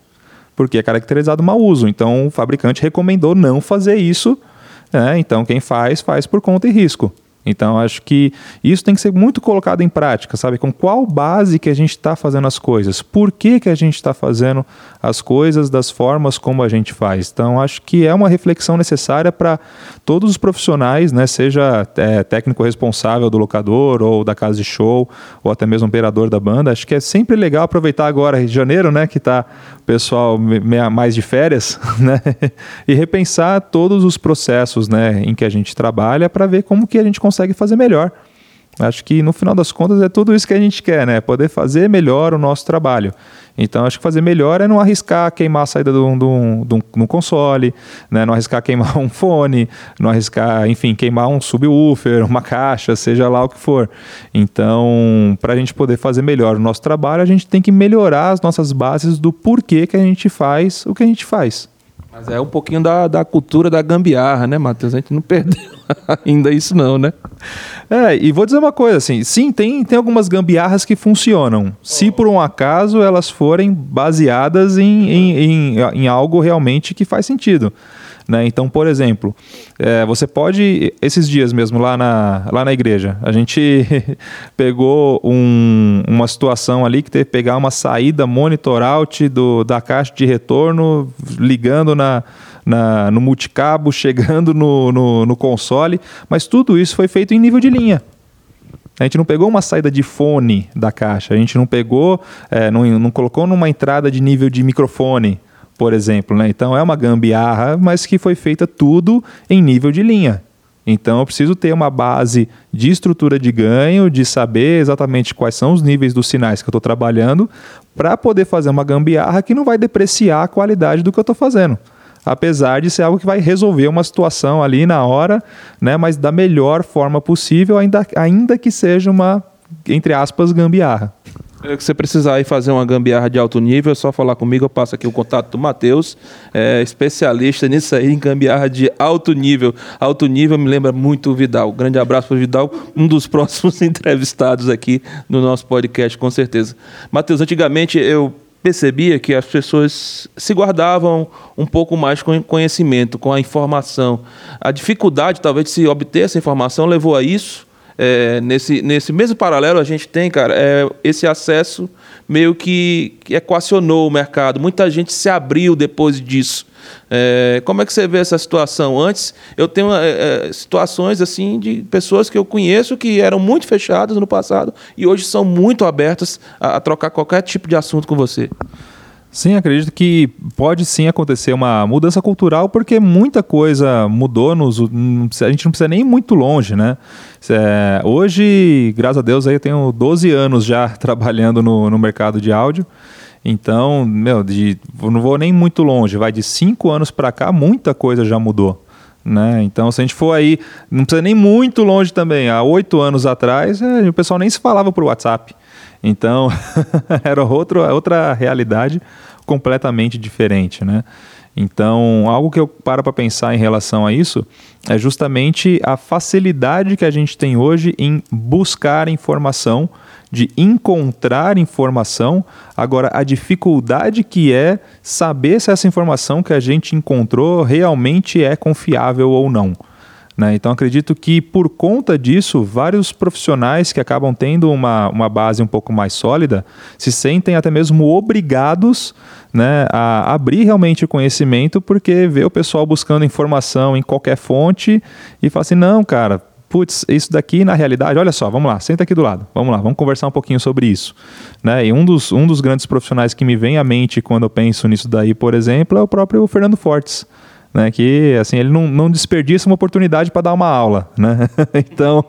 porque é caracterizado mau uso. Então o fabricante recomendou não fazer isso. Né? Então quem faz, faz por conta e risco. Então, acho que isso tem que ser muito colocado em prática, sabe? Com qual base que a gente está fazendo as coisas? Por que, que a gente está fazendo as coisas das formas como a gente faz? Então, acho que é uma reflexão necessária para todos os profissionais, né? Seja é, técnico responsável do locador ou da casa de show, ou até mesmo operador da banda. Acho que é sempre legal aproveitar agora, em janeiro, né? Que está o pessoal mais de férias, né? e repensar todos os processos né, em que a gente trabalha para ver como que a gente consegue consegue fazer melhor. Acho que no final das contas é tudo isso que a gente quer, né? Poder fazer melhor o nosso trabalho. Então acho que fazer melhor é não arriscar queimar a saída de um console, né? não arriscar queimar um fone, não arriscar, enfim, queimar um subwoofer, uma caixa, seja lá o que for. Então, para a gente poder fazer melhor o nosso trabalho, a gente tem que melhorar as nossas bases do porquê que a gente faz o que a gente faz. Mas é um pouquinho da, da cultura da gambiarra, né, Matheus? A gente não perdeu ainda isso não, né? É, e vou dizer uma coisa, assim, sim, tem, tem algumas gambiarras que funcionam. Se por um acaso elas forem baseadas em, em, em, em algo realmente que faz sentido. Né? Então, por exemplo, é, você pode, esses dias mesmo lá na, lá na igreja, a gente pegou um, uma situação ali que teve que pegar uma saída monitor out do, da caixa de retorno, ligando na, na, no multicabo, chegando no, no, no console, mas tudo isso foi feito em nível de linha. A gente não pegou uma saída de fone da caixa, a gente não pegou, é, não, não colocou numa entrada de nível de microfone por exemplo. Né? Então é uma gambiarra, mas que foi feita tudo em nível de linha. Então eu preciso ter uma base de estrutura de ganho, de saber exatamente quais são os níveis dos sinais que eu estou trabalhando, para poder fazer uma gambiarra que não vai depreciar a qualidade do que eu estou fazendo. Apesar de ser algo que vai resolver uma situação ali na hora, né, mas da melhor forma possível, ainda, ainda que seja uma, entre aspas, gambiarra. Se você precisar ir fazer uma gambiarra de alto nível, é só falar comigo. Eu passo aqui o contato do Matheus, é especialista nisso aí, em gambiarra de alto nível. Alto nível me lembra muito o Vidal. Grande abraço para o Vidal, um dos próximos entrevistados aqui no nosso podcast, com certeza. Matheus, antigamente eu percebia que as pessoas se guardavam um pouco mais com conhecimento, com a informação. A dificuldade, talvez, de se obter essa informação levou a isso é, nesse, nesse mesmo paralelo, a gente tem, cara, é, esse acesso meio que, equacionou o mercado. Muita gente se abriu depois disso. É, como é que você vê essa situação? Antes, eu tenho é, é situações assim de pessoas que eu conheço que eram muito fechadas no passado e hoje são muito abertas a, a trocar qualquer tipo de assunto com você. Sim, acredito que pode sim acontecer uma mudança cultural, porque muita coisa mudou, nos, a gente não precisa nem ir muito longe, né? É, hoje, graças a Deus, aí eu tenho 12 anos já trabalhando no, no mercado de áudio, então, meu, de, não vou nem muito longe, vai de 5 anos para cá, muita coisa já mudou. Né? Então, se a gente for aí, não precisa nem muito longe também. Há oito anos atrás, é, o pessoal nem se falava por WhatsApp. Então, era outro, outra realidade completamente diferente, né? Então, algo que eu paro para pensar em relação a isso é justamente a facilidade que a gente tem hoje em buscar informação, de encontrar informação. Agora, a dificuldade que é saber se essa informação que a gente encontrou realmente é confiável ou não. Né? Então, acredito que por conta disso, vários profissionais que acabam tendo uma, uma base um pouco mais sólida se sentem até mesmo obrigados né, a abrir realmente o conhecimento, porque vê o pessoal buscando informação em qualquer fonte e fala assim: não, cara, putz, isso daqui na realidade, olha só, vamos lá, senta aqui do lado, vamos lá, vamos conversar um pouquinho sobre isso. Né? E um dos, um dos grandes profissionais que me vem à mente quando eu penso nisso daí, por exemplo, é o próprio Fernando Fortes né? Que assim ele não, não desperdiça uma oportunidade para dar uma aula, né? então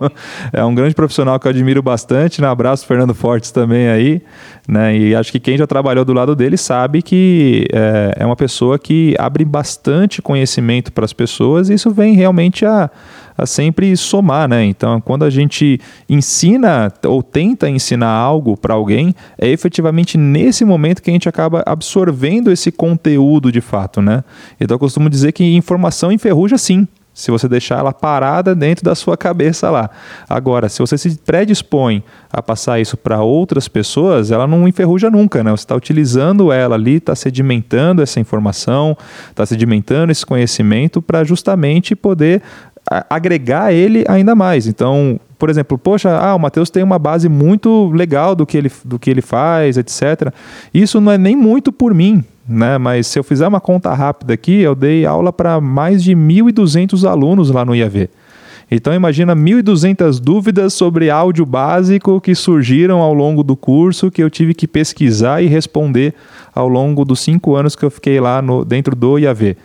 é um grande profissional que eu admiro bastante. Um abraço Fernando Fortes também aí, né? E acho que quem já trabalhou do lado dele sabe que é, é uma pessoa que abre bastante conhecimento para as pessoas e isso vem realmente a a sempre somar, né? Então, quando a gente ensina ou tenta ensinar algo para alguém, é efetivamente nesse momento que a gente acaba absorvendo esse conteúdo de fato, né? Então, eu costumo dizer que informação enferruja sim se você deixar ela parada dentro da sua cabeça lá. Agora, se você se predispõe a passar isso para outras pessoas, ela não enferruja nunca, né? Você está utilizando ela ali, está sedimentando essa informação, está sedimentando esse conhecimento para justamente poder agregar ele ainda mais. Então, por exemplo, poxa, ah, o Matheus tem uma base muito legal do que ele, do que ele faz, etc. Isso não é nem muito por mim, né? Mas se eu fizer uma conta rápida aqui, eu dei aula para mais de 1.200 alunos lá no IAV. Então imagina 1.200 dúvidas sobre áudio básico que surgiram ao longo do curso que eu tive que pesquisar e responder ao longo dos cinco anos que eu fiquei lá no, dentro do IAV.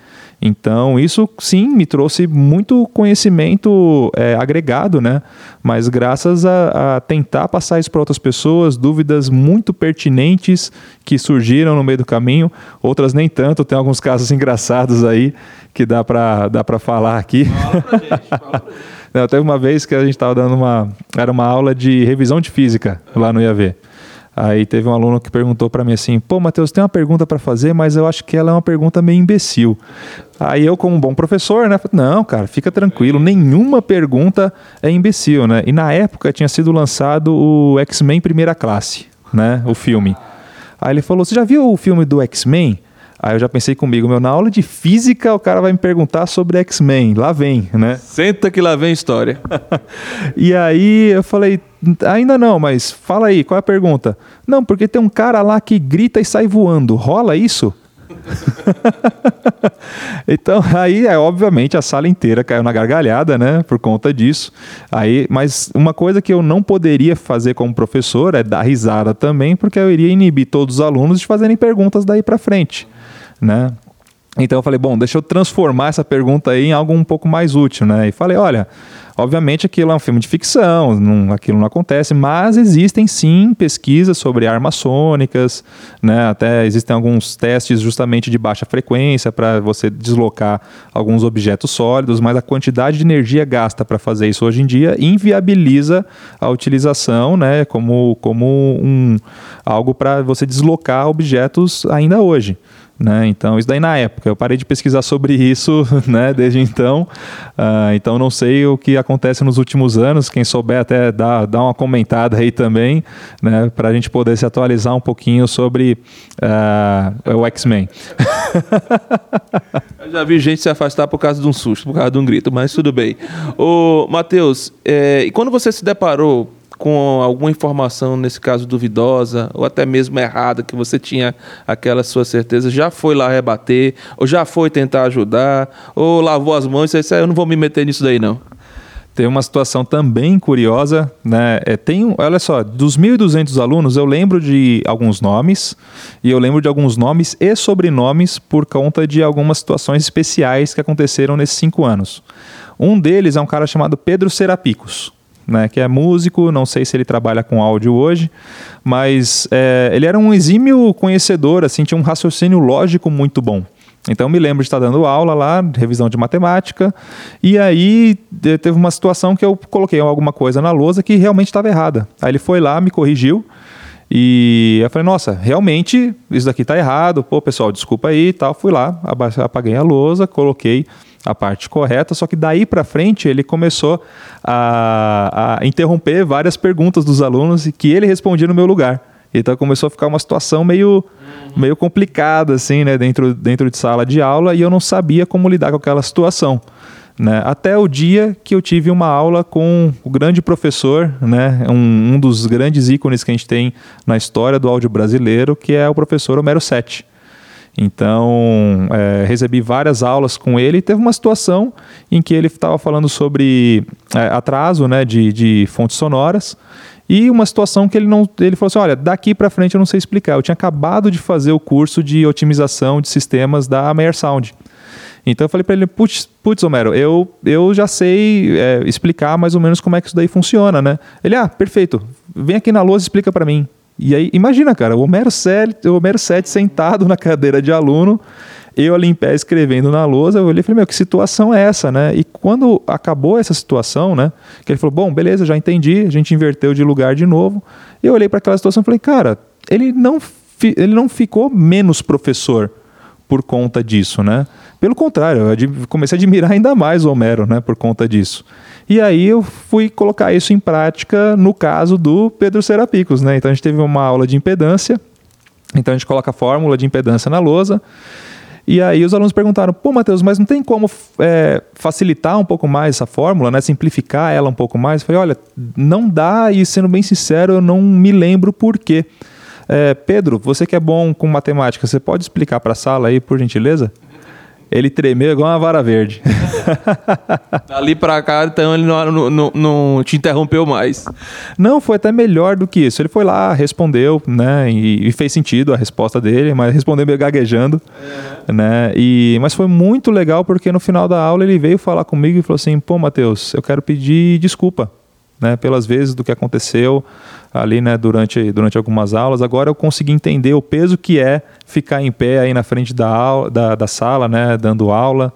Então, isso sim me trouxe muito conhecimento é, agregado, né? Mas graças a, a tentar passar isso para outras pessoas, dúvidas muito pertinentes que surgiram no meio do caminho, outras nem tanto, tem alguns casos engraçados aí que dá para dá falar aqui. Fala pra gente, fala pra gente. Não, teve uma vez que a gente estava dando uma. Era uma aula de revisão de física lá no IAV. Aí teve um aluno que perguntou para mim assim: pô, Matheus, tem uma pergunta para fazer, mas eu acho que ela é uma pergunta meio imbecil. Aí eu, como um bom professor, né, falei, não, cara, fica tranquilo, nenhuma pergunta é imbecil, né? E na época tinha sido lançado o X-Men Primeira Classe, né, o filme. Aí ele falou: você já viu o filme do X-Men? Aí eu já pensei comigo, meu, na aula de física o cara vai me perguntar sobre X-Men, lá vem, né? Senta que lá vem história. e aí eu falei, ainda não, mas fala aí, qual é a pergunta? Não, porque tem um cara lá que grita e sai voando, rola isso? então, aí, é, obviamente, a sala inteira caiu na gargalhada, né? Por conta disso. Aí, mas uma coisa que eu não poderia fazer como professor é dar risada também, porque eu iria inibir todos os alunos de fazerem perguntas daí para frente né? Então eu falei, bom, deixa eu transformar essa pergunta aí em algo um pouco mais útil, né? E falei, olha, obviamente aquilo é um filme de ficção, não, aquilo não acontece, mas existem sim pesquisas sobre armas sônicas, né? Até existem alguns testes justamente de baixa frequência para você deslocar alguns objetos sólidos, mas a quantidade de energia gasta para fazer isso hoje em dia inviabiliza a utilização, né? Como, como um, algo para você deslocar objetos ainda hoje. Né? Então, isso daí na época. Eu parei de pesquisar sobre isso né, desde então. Uh, então, não sei o que acontece nos últimos anos. Quem souber, até dá, dá uma comentada aí também, né, para a gente poder se atualizar um pouquinho sobre uh, o X-Men. Eu já vi gente se afastar por causa de um susto, por causa de um grito, mas tudo bem. Matheus, é, e quando você se deparou com alguma informação, nesse caso duvidosa, ou até mesmo errada, que você tinha aquela sua certeza, já foi lá rebater, ou já foi tentar ajudar, ou lavou as mãos e disse, eu não vou me meter nisso daí não. Tem uma situação também curiosa, né? É, tem, olha só, dos 1.200 alunos, eu lembro de alguns nomes, e eu lembro de alguns nomes e sobrenomes por conta de algumas situações especiais que aconteceram nesses cinco anos. Um deles é um cara chamado Pedro Serapicos né, que é músico, não sei se ele trabalha com áudio hoje, mas é, ele era um exímio conhecedor, assim, tinha um raciocínio lógico muito bom. Então me lembro de estar dando aula lá, revisão de matemática, e aí teve uma situação que eu coloquei alguma coisa na lousa que realmente estava errada. Aí ele foi lá, me corrigiu, e eu falei, nossa, realmente isso daqui está errado, pô pessoal, desculpa aí e tal. Fui lá, apaguei a lousa, coloquei a parte correta, só que daí para frente ele começou a, a, interromper várias perguntas dos alunos e que ele respondia no meu lugar. Então começou a ficar uma situação meio, meio complicada assim, né, dentro, dentro de sala de aula e eu não sabia como lidar com aquela situação. Né? Até o dia que eu tive uma aula com o grande professor, né? um, um dos grandes ícones que a gente tem na história do áudio brasileiro, que é o professor Homero Sete. Então, é, recebi várias aulas com ele e teve uma situação em que ele estava falando sobre é, atraso né, de, de fontes sonoras e uma situação que ele não. Ele falou assim: olha, daqui para frente eu não sei explicar. Eu tinha acabado de fazer o curso de otimização de sistemas da Meyer Sound. Então eu falei para ele, putz, Homero, eu, eu já sei é, explicar mais ou menos como é que isso daí funciona, né? Ele, ah, perfeito, vem aqui na lousa e explica para mim. E aí, imagina, cara, o Homero 7, o Homero 7 sentado na cadeira de aluno, eu ali em pé escrevendo na lousa, eu olhei e falei, meu, que situação é essa, né? E quando acabou essa situação, né, que ele falou, bom, beleza, já entendi, a gente inverteu de lugar de novo, eu olhei para aquela situação e falei, cara, ele não, ele não ficou menos professor por conta disso, né? Pelo contrário, eu comecei a admirar ainda mais o Homero, né, por conta disso. E aí eu fui colocar isso em prática no caso do Pedro Serapicos, né? Então a gente teve uma aula de impedância, então a gente coloca a fórmula de impedância na lousa, e aí os alunos perguntaram, pô, Matheus, mas não tem como é, facilitar um pouco mais essa fórmula, né? Simplificar ela um pouco mais? Eu falei, olha, não dá, e sendo bem sincero, eu não me lembro por quê. É, Pedro, você que é bom com matemática, você pode explicar para a sala aí, por gentileza? Ele tremeu igual uma vara verde. Dali para cá, então, ele não, não, não, não, te interrompeu mais. Não, foi até melhor do que isso. Ele foi lá, respondeu, né? E, e fez sentido a resposta dele, mas respondeu meio gaguejando. É. Né? E, mas foi muito legal porque no final da aula ele veio falar comigo e falou assim: pô, Matheus, eu quero pedir desculpa né, pelas vezes do que aconteceu ali né, durante, durante algumas aulas. Agora eu consegui entender o peso que é ficar em pé aí na frente da, aula, da, da sala, né, dando aula.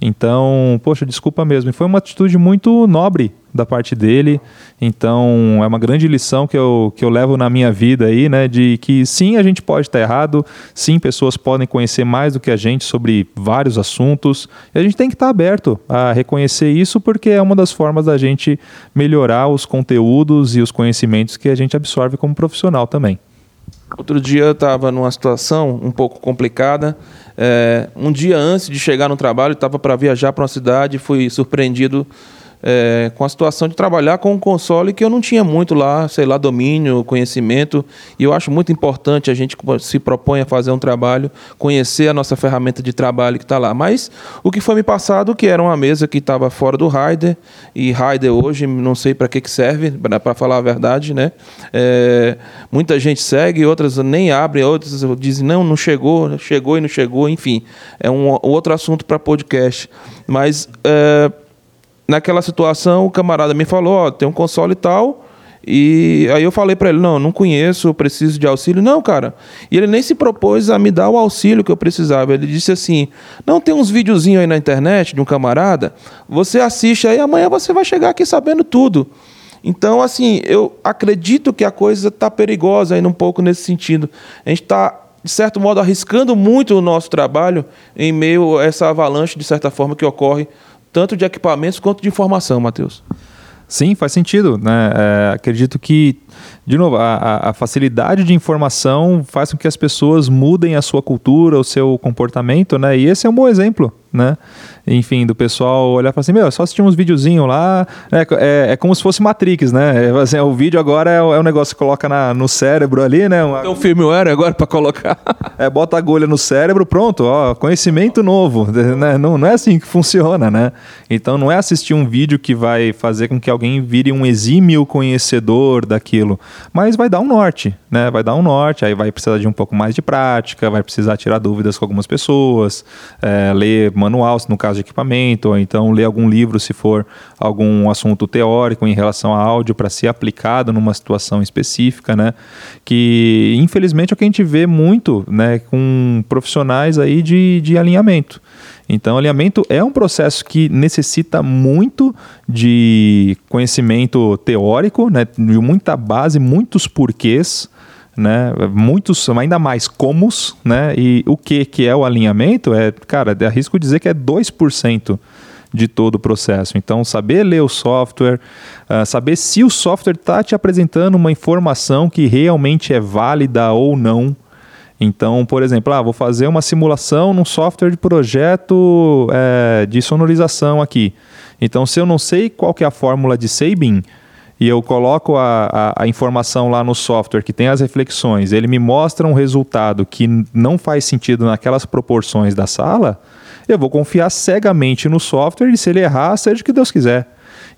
Então, poxa, desculpa mesmo. Foi uma atitude muito nobre da parte dele. Então, é uma grande lição que eu, que eu levo na minha vida aí, né? De que sim, a gente pode estar errado, sim, pessoas podem conhecer mais do que a gente sobre vários assuntos. E a gente tem que estar aberto a reconhecer isso, porque é uma das formas da gente melhorar os conteúdos e os conhecimentos que a gente absorve como profissional também. Outro dia eu estava numa situação um pouco complicada. É, um dia antes de chegar no trabalho, estava para viajar para uma cidade e fui surpreendido é, com a situação de trabalhar com um console que eu não tinha muito lá, sei lá, domínio, conhecimento. E eu acho muito importante a gente se propõe a fazer um trabalho, conhecer a nossa ferramenta de trabalho que está lá. Mas o que foi me passado que era uma mesa que estava fora do Rider e Rider hoje não sei para que, que serve, para falar a verdade, né? É, muita gente segue, outras nem abrem, outras dizem não, não chegou, chegou e não chegou, enfim, é um outro assunto para podcast. Mas é, naquela situação, o camarada me falou, ó, tem um console e tal. E aí eu falei para ele, não, não conheço, preciso de auxílio. Não, cara. E ele nem se propôs a me dar o auxílio que eu precisava. Ele disse assim: "Não tem uns videozinhos aí na internet de um camarada, você assiste aí, amanhã você vai chegar aqui sabendo tudo". Então, assim, eu acredito que a coisa está perigosa aí um pouco nesse sentido. A gente está de certo modo, arriscando muito o nosso trabalho em meio a essa avalanche, de certa forma, que ocorre tanto de equipamentos quanto de informação, Matheus. Sim, faz sentido. Né? É, acredito que, de novo, a, a, facilidade de informação faz com que as pessoas mudem a sua cultura, o seu comportamento, né? E esse é um bom exemplo né? Enfim, do pessoal olhar e falar assim, meu, é só assistir uns videozinhos lá, é, é, é, como se fosse Matrix, né? É, assim, o vídeo agora é, é um negócio que coloca na, no cérebro ali, né? Uma... Um firmware agora para colocar. é, bota a agulha no cérebro, pronto, ó, conhecimento novo, né? Não, não é assim que funciona, né? Então não é assistir um vídeo que vai fazer com que alguém vire um exímio conhecedor daquilo, mas vai dar um norte, né? Vai dar um norte, aí vai precisar de um pouco mais de prática, vai precisar tirar dúvidas com algumas pessoas, é, ler manual, no caso de equipamento, ou então ler algum livro se for algum assunto teórico em relação a áudio para ser aplicado numa situação específica, né? Que infelizmente é o que a gente vê muito, né, com profissionais aí de, de alinhamento. Então, alinhamento é um processo que necessita muito de conhecimento teórico, né, de muita base, muitos porquês né? Muitos, ainda mais comos, né? E o que que é o alinhamento é, cara, arrisco dizer que é 2% de todo o processo. Então, saber ler o software, uh, saber se o software está te apresentando uma informação que realmente é válida ou não. Então, por exemplo, ah, vou fazer uma simulação num software de projeto é, de sonorização aqui. Então, se eu não sei qual que é a fórmula de Sabin, e eu coloco a, a, a, informação lá no software que tem as reflexões, ele me mostra um resultado que não faz sentido naquelas proporções da sala, eu vou confiar cegamente no software e se ele errar, seja o que Deus quiser.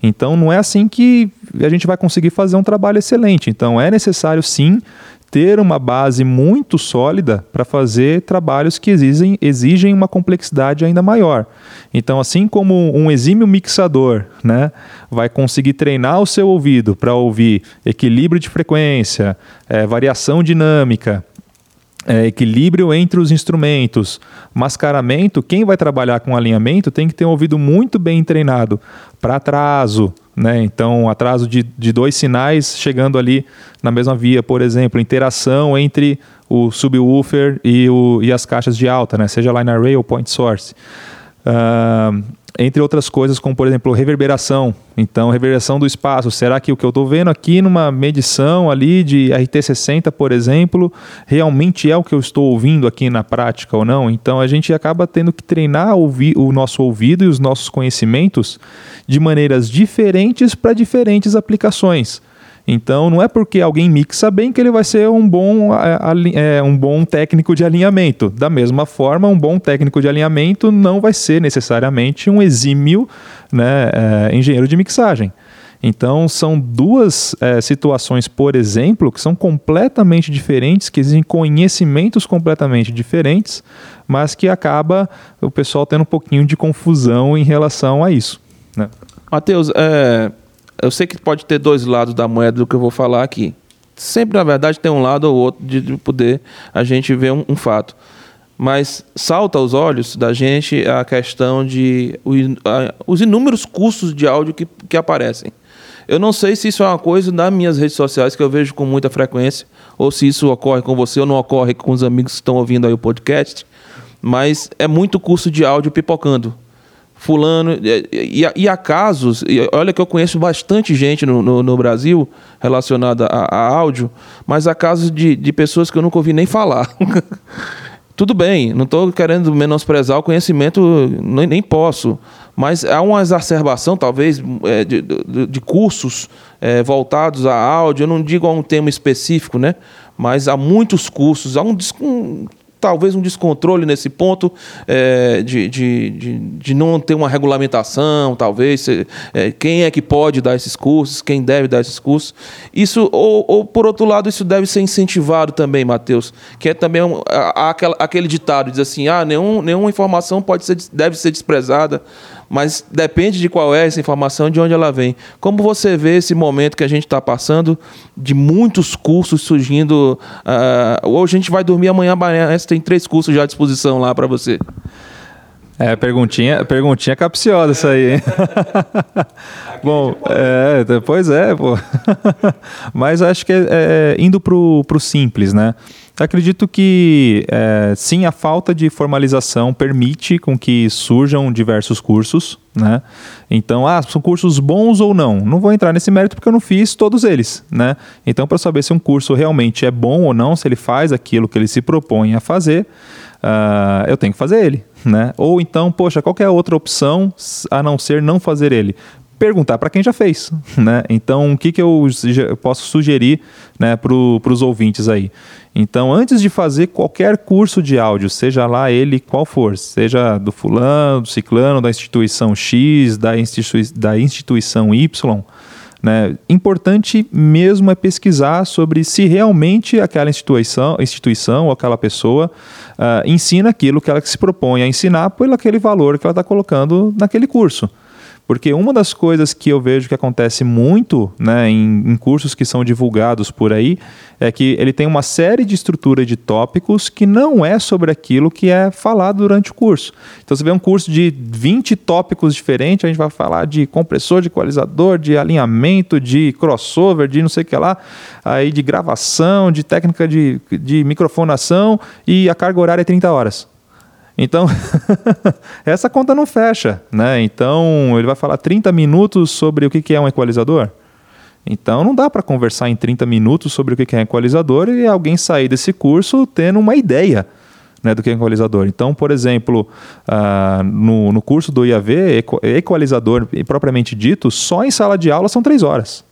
Então não é assim que a gente vai conseguir fazer um trabalho excelente. Então é necessário sim ter uma base muito sólida para fazer trabalhos que exigem, exigem uma complexidade ainda maior. Então, assim como um exímio mixador né, vai conseguir treinar o seu ouvido para ouvir equilíbrio de frequência, é, variação dinâmica, é, equilíbrio entre os instrumentos, mascaramento, quem vai trabalhar com alinhamento tem que ter um ouvido muito bem treinado para atraso, né? Então, atraso de, de dois sinais chegando ali na mesma via, por exemplo, interação entre o subwoofer e, o, e as caixas de alta, né? seja line array ou point source. Uh, entre outras coisas, como por exemplo reverberação. Então, reverberação do espaço. Será que o que eu estou vendo aqui numa medição ali de RT60, por exemplo, realmente é o que eu estou ouvindo aqui na prática ou não? Então, a gente acaba tendo que treinar o nosso ouvido e os nossos conhecimentos de maneiras diferentes para diferentes aplicações. Então, não é porque alguém mixa bem que ele vai ser um bom, é, um bom técnico de alinhamento. Da mesma forma, um bom técnico de alinhamento não vai ser necessariamente um exímio né, é, engenheiro de mixagem. Então, são duas é, situações, por exemplo, que são completamente diferentes, que exigem conhecimentos completamente diferentes, mas que acaba o pessoal tendo um pouquinho de confusão em relação a isso. Né? Matheus, é, eu sei que pode ter dois lados da moeda do que eu vou falar aqui. Sempre, na verdade, tem um lado ou outro de poder a gente ver um, um fato. Mas salta aos olhos da gente a questão de os inúmeros cursos de áudio que, que aparecem. Eu não sei se isso é uma coisa nas minhas redes sociais que eu vejo com muita frequência, ou se isso ocorre com você ou não ocorre com os amigos que estão ouvindo aí o podcast, mas é muito curso de áudio pipocando fulano. E, e, e há casos, e olha que eu conheço bastante gente no, no, no Brasil relacionada a, a, áudio, mas há casos de, de pessoas que eu nunca ouvi nem falar. Tudo bem, não estou querendo menosprezar o conhecimento, nem, nem, posso, mas há uma exacerbação, talvez, é, de, de, de, cursos é, voltados a áudio, eu não digo a um tema específico, né? mas há muitos cursos, há um, um talvez um descontrole nesse ponto é, de, de, de, de, não ter uma regulamentação, talvez é, quem é que pode dar esses cursos, quem deve dar esses cursos. Isso ou, ou por outro lado isso deve ser incentivado também, Mateus, que é também um, aquele, aquele ditado diz assim, ah, nenhum, nenhuma informação pode ser, deve ser desprezada mas depende de qual é essa informação de onde ela vem. Como você vê esse momento que a gente está passando de muitos cursos surgindo? Uh, hoje a gente vai dormir amanhã, amanhã tem três cursos já à disposição lá para você. É, perguntinha, perguntinha capciosa essa aí, hein? Bom, é, pois é, pô. Mas acho que é, é indo pro, pro simples, né? Acredito que é, sim, a falta de formalização permite com que surjam diversos cursos, né? Então, ah, são cursos bons ou não? Não vou entrar nesse mérito porque eu não fiz todos eles, né? Então, para saber se um curso realmente é bom ou não, se ele faz aquilo que ele se propõe a fazer, uh, eu tenho que fazer ele, né? Ou então, poxa, qual é a outra opção a não ser não fazer ele? perguntar para quem já fez, né? Então, o que, que eu posso sugerir né, para os ouvintes aí? Então, antes de fazer qualquer curso de áudio, seja lá ele qual for, seja do fulano, do ciclano, da instituição X, da, institui da instituição Y, né, importante mesmo é pesquisar sobre se realmente aquela instituição, instituição ou aquela pessoa uh, ensina aquilo que ela se propõe a ensinar pelo aquele valor que ela está colocando naquele curso. Porque uma das coisas que eu vejo que acontece muito né, em, em, cursos que são divulgados por aí é que ele tem uma série de estrutura de tópicos que não é sobre aquilo que é falado durante o curso. Então você vê um curso de 20 tópicos diferentes, a gente vai falar de compressor, de equalizador, de alinhamento, de crossover, de não sei o que lá, aí de gravação, de técnica de, de microfonação e a carga horária é 30 horas. Então, essa conta não fecha, né? Então, ele vai falar 30 minutos sobre o que é um equalizador. Então, não dá para conversar em 30 minutos sobre o que é um equalizador e alguém sair desse curso tendo uma ideia né, do que é um equalizador. Então, por exemplo, uh, no, no curso do IAV, equalizador propriamente dito, só em sala de aula são três horas.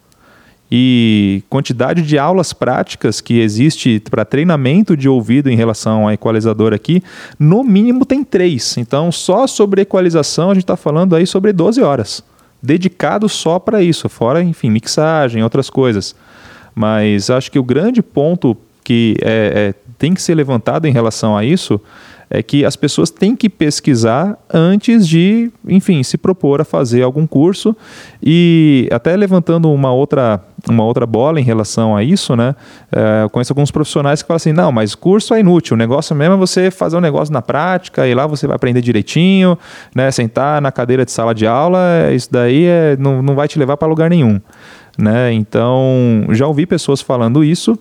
E quantidade de aulas práticas que existe para treinamento de ouvido em relação a equalizador aqui, no mínimo tem três. Então, só sobre equalização a gente está falando aí sobre 12 horas, dedicado só para isso, fora, enfim, mixagem, outras coisas. Mas acho que o grande ponto que é, é, tem que ser levantado em relação a isso é que as pessoas têm que pesquisar antes de, enfim, se propor a fazer algum curso. E até levantando uma outra, uma outra bola em relação a isso, né? É, conheço alguns profissionais que falam assim: não, mas curso é inútil, o negócio mesmo é você fazer um negócio na prática, e lá você vai aprender direitinho, né? Sentar na cadeira de sala de aula, isso daí é, não, não vai te levar para lugar nenhum. Né? Então, já ouvi pessoas falando isso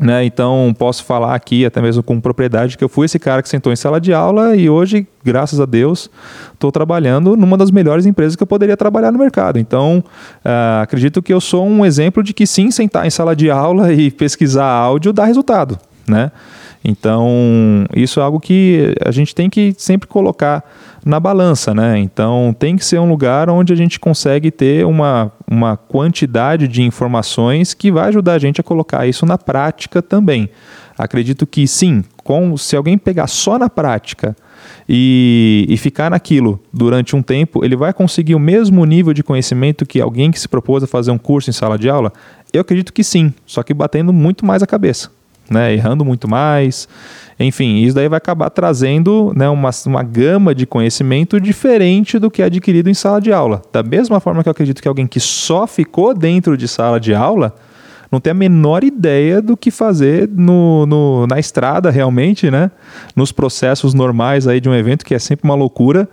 né, então posso falar aqui, até mesmo com propriedade, que eu fui esse cara que sentou em sala de aula e hoje, graças a Deus, estou trabalhando numa das melhores empresas que eu poderia trabalhar no mercado. Então uh, acredito que eu sou um exemplo de que sim, sentar em sala de aula e pesquisar áudio dá resultado. Né? Então isso é algo que a gente tem que sempre colocar na balança, né? Então tem que ser um lugar onde a gente consegue ter uma, uma quantidade de informações que vai ajudar a gente a colocar isso na prática também. Acredito que sim, com, se alguém pegar só na prática e, e ficar naquilo durante um tempo, ele vai conseguir o mesmo nível de conhecimento que alguém que se propôs a fazer um curso em sala de aula? Eu acredito que sim, só que batendo muito mais a cabeça, né? errando muito mais. Enfim, isso daí vai acabar trazendo né, uma, uma gama de conhecimento diferente do que é adquirido em sala de aula. Da mesma forma que eu acredito que alguém que só ficou dentro de sala de aula não tem a menor ideia do que fazer no, no, na estrada realmente, né? Nos processos normais aí de um evento que é sempre uma loucura,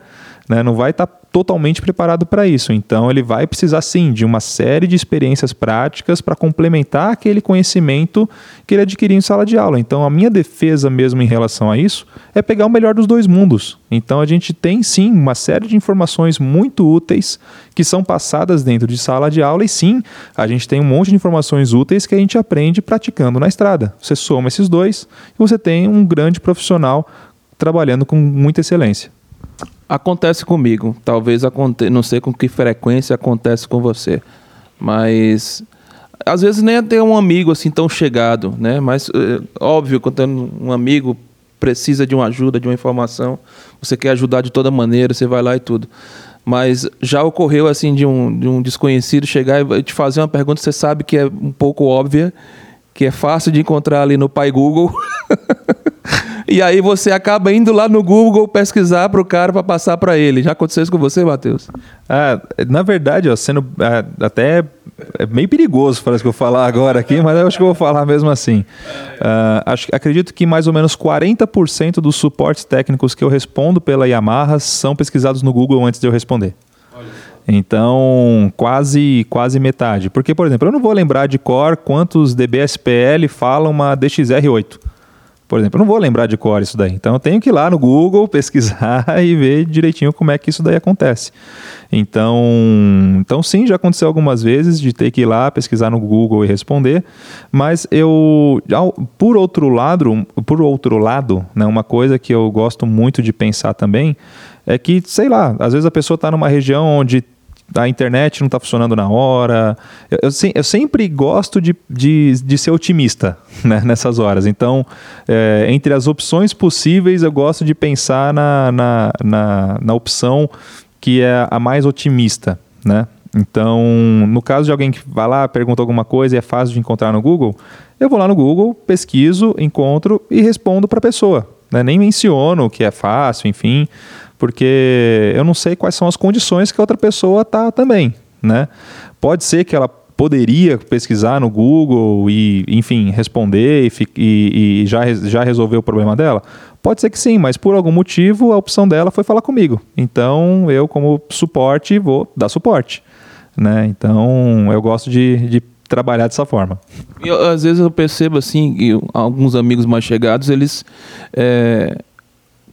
né? Não vai estar tá totalmente preparado para isso. Então, ele vai precisar sim de uma série de experiências práticas para complementar aquele conhecimento que ele adquiriu em sala de aula. Então, a minha defesa mesmo em relação a isso é pegar o melhor dos dois mundos. Então, a gente tem sim uma série de informações muito úteis que são passadas dentro de sala de aula e sim, a gente tem um monte de informações úteis que a gente aprende praticando na estrada. Você soma esses dois e você tem um grande profissional trabalhando com muita excelência. Acontece comigo. Talvez aconte... não sei com que frequência acontece com você. Mas às vezes nem é ter um amigo assim tão chegado, né? Mas é, óbvio, quando um amigo precisa de uma ajuda, de uma informação, você quer ajudar de toda maneira, você vai lá e tudo. Mas já ocorreu assim de um, de um desconhecido chegar e te fazer uma pergunta, você sabe que é um pouco óbvia, que é fácil de encontrar ali no pai Google. E aí você acaba indo lá no Google pesquisar para o cara para passar para ele. Já aconteceu isso com você, Matheus? Ah, na verdade, ó, sendo ah, até é meio perigoso para que eu falar agora aqui, mas eu acho que eu vou falar mesmo assim. Ah, acho, acredito que mais ou menos 40% dos suportes técnicos que eu respondo pela Yamaha são pesquisados no Google antes de eu responder. Então, quase quase metade. Porque, por exemplo, eu não vou lembrar de cor quantos DBSPL falam uma DXR8. Por exemplo, eu não vou lembrar de cor isso daí. Então eu tenho que ir lá no Google pesquisar e ver direitinho como é que isso daí acontece. Então, então sim, já aconteceu algumas vezes de ter que ir lá pesquisar no Google e responder, mas eu por outro lado, por outro lado, né, uma coisa que eu gosto muito de pensar também é que, sei lá, às vezes a pessoa está numa região onde a internet não está funcionando na hora. Eu, eu, eu sempre gosto de, de, de, ser otimista né, nessas horas. Então, é, entre as opções possíveis, eu gosto de pensar na, na, na, na opção que é a mais otimista. Né? Então, no caso de alguém que vai lá, pergunta alguma coisa e é fácil de encontrar no Google, eu vou lá no Google, pesquiso, encontro e respondo para a pessoa. Né? Nem menciono que é fácil, enfim porque eu não sei quais são as condições que a outra pessoa está também, né? Pode ser que ela poderia pesquisar no Google e, enfim, responder e, e, e já, já resolver o problema dela? Pode ser que sim, mas por algum motivo a opção dela foi falar comigo. Então eu, como suporte, vou dar suporte. Né? Então eu gosto de, de trabalhar dessa forma. Eu, às vezes eu percebo assim, alguns amigos mais chegados, eles é,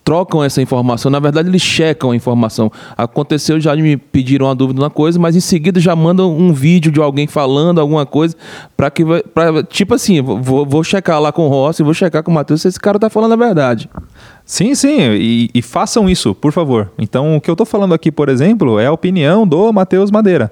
trocam essa informação, na verdade eles checam a informação. Aconteceu já me pediram uma dúvida uma coisa, mas em seguida já mandam um vídeo de alguém falando alguma coisa para que pra, tipo assim, vou, vou checar lá com o Rossi, vou checar com o Matheus se esse cara tá falando a verdade. Sim, sim, e, e façam isso, por favor. Então, o que eu estou falando aqui, por exemplo, é a opinião do Matheus Madeira.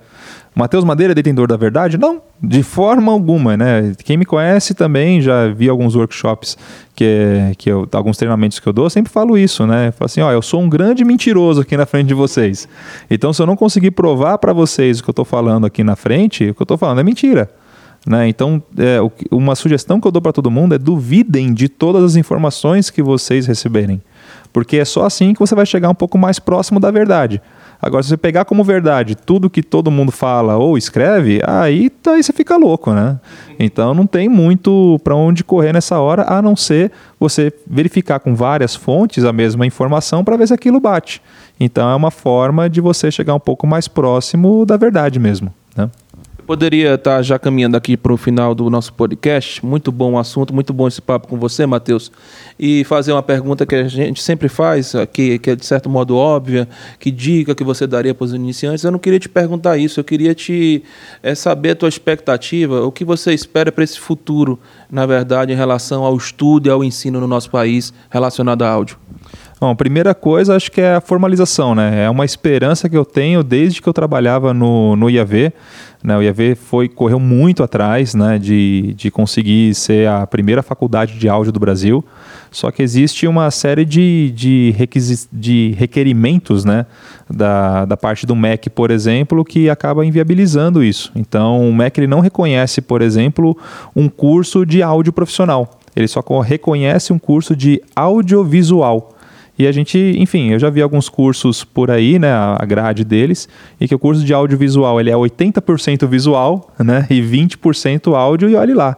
Matheus Madeira é detentor da verdade? Não, de forma alguma, né? Quem me conhece também, já vi alguns workshops que, que eu, alguns treinamentos que eu dou, eu sempre falo isso, né? Falo assim, ó, eu sou um grande mentiroso aqui na frente de vocês. Então, se eu não conseguir provar para vocês o que eu estou falando aqui na frente, o que eu estou falando é mentira. Né? Então, é, uma sugestão que eu dou para todo mundo é duvidem de todas as informações que vocês receberem. Porque é só assim que você vai chegar um pouco mais próximo da verdade. Agora, se você pegar como verdade tudo que todo mundo fala ou escreve, aí, aí você fica louco, né? Então não tem muito para onde correr nessa hora, a não ser você verificar com várias fontes a mesma informação para ver se aquilo bate. Então é uma forma de você chegar um pouco mais próximo da verdade mesmo. Né? Poderia estar já caminhando aqui para o final do nosso podcast. Muito bom o assunto, muito bom esse papo com você, Matheus. E fazer uma pergunta que a gente sempre faz, que, que é de certo modo óbvia, que dica que você daria para os iniciantes. Eu não queria te perguntar isso, eu queria te é, saber a tua expectativa, o que você espera para esse futuro, na verdade, em relação ao estudo e ao ensino no nosso país relacionado a áudio. Bom, a primeira coisa acho que é a formalização, né? É uma esperança que eu tenho desde que eu trabalhava no, no IAV. Né? O IAV foi, correu muito atrás né, de, de conseguir ser a primeira faculdade de áudio do Brasil. Só que existe uma série de, de, de requerimentos né, da, da parte do MEC, por exemplo, que acaba inviabilizando isso. Então, o MEC ele não reconhece, por exemplo, um curso de áudio profissional. Ele só reconhece um curso de audiovisual. E a gente, enfim, eu já vi alguns cursos por aí, né, a grade deles, e que o curso de audiovisual ele é 80% visual, né, e 20% áudio, e olhe lá.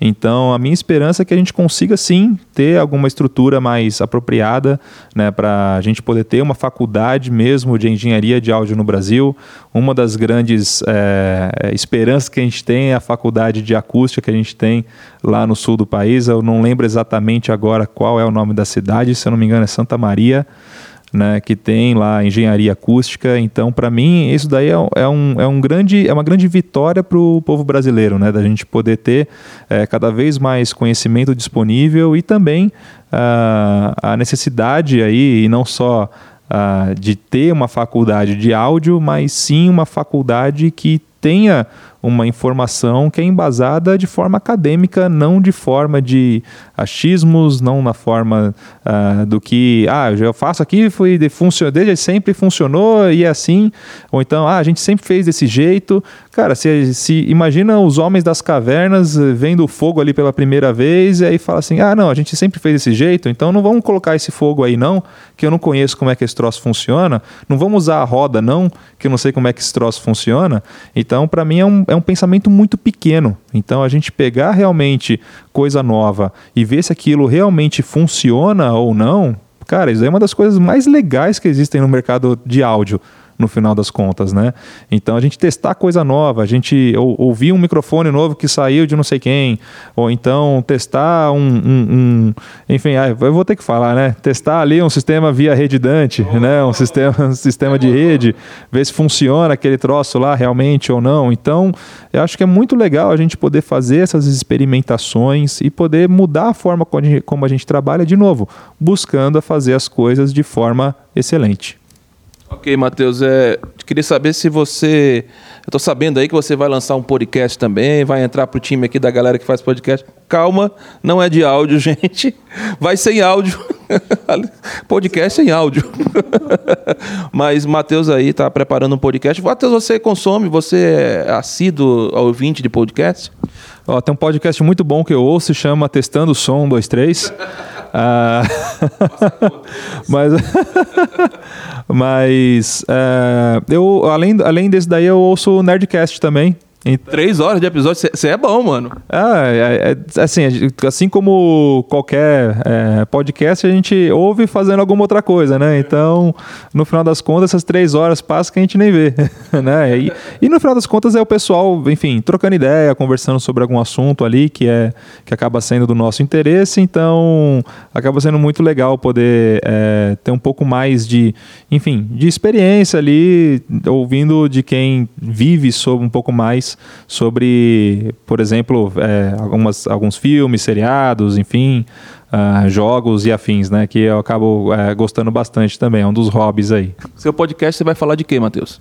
Então, a minha esperança é que a gente consiga sim ter alguma estrutura mais apropriada né, para a gente poder ter uma faculdade mesmo de engenharia de áudio no Brasil. Uma das grandes é, esperanças que a gente tem é a faculdade de acústica que a gente tem lá no sul do país. Eu não lembro exatamente agora qual é o nome da cidade, se eu não me engano é Santa Maria né, que tem lá engenharia acústica. Então, para mim, isso daí é, é, um, é, um grande, é uma grande vitória para o povo brasileiro, né, da gente poder ter é, cada vez mais conhecimento disponível e também uh, a necessidade aí, e não só uh, de ter uma faculdade de áudio, mas sim uma faculdade que tenha uma informação que é embasada de forma acadêmica, não de forma de achismos, não na forma uh, do que, ah, eu faço aqui, foi de funciona, desde sempre funcionou e é assim, ou então, ah, a gente sempre fez desse jeito. Cara, se, se imagina os homens das cavernas eh, vendo o fogo ali pela primeira vez e aí fala assim, ah, não, a gente sempre fez desse jeito, então não vamos colocar esse fogo aí não, que eu não conheço como é que esse troço funciona, não vamos usar a roda não, que eu não sei como é que esse troço funciona. Então, para mim é um, é um pensamento muito pequeno. Então, a gente pegar realmente coisa nova e ver se aquilo realmente funciona ou não, cara, isso é uma das coisas mais legais que existem no mercado de áudio no final das contas, né? Então a gente testar coisa nova, a gente ou, ouvir um microfone novo que saiu de não sei quem, ou então testar um, um, um enfim, ah, eu vou ter que falar, né? Testar ali um sistema via rede Dante, oh, né? Um sistema, um sistema de rede, ver se funciona aquele troço lá realmente ou não. Então, eu acho que é muito legal a gente poder fazer essas experimentações e poder mudar a forma como a gente trabalha de novo, buscando a fazer as coisas de forma excelente. Ok, Matheus, é, queria saber se você. Eu estou sabendo aí que você vai lançar um podcast também, vai entrar para o time aqui da galera que faz podcast. Calma, não é de áudio, gente. Vai sem áudio. podcast sem áudio. Mas Matheus aí está preparando um podcast. Matheus, você consome, você é assíduo ouvinte de podcast? Ó, tem um podcast muito bom que eu ouço, se chama Testando Som 23. Ah, mas mas é, eu, além, além desse daí, eu ouço Nerdcast também. Então... Três horas de episódio, você é bom, mano. Ah, é, é, assim, assim como qualquer é, podcast, a gente ouve fazendo alguma outra coisa, né? Então, no final das contas, essas três horas passam que a gente nem vê, né? E, e, no final das contas é o pessoal, enfim, trocando ideia, conversando sobre algum assunto ali que, é, que acaba sendo do nosso interesse, então acaba sendo muito legal poder é, ter um pouco mais de, enfim, de experiência ali, ouvindo de quem vive sobre um pouco mais sobre, por exemplo, é, algumas, alguns filmes, seriados, enfim, uh, jogos e afins, né? Que eu acabo é, gostando bastante também, é um dos hobbies aí. Seu podcast você vai falar de quê, Matheus?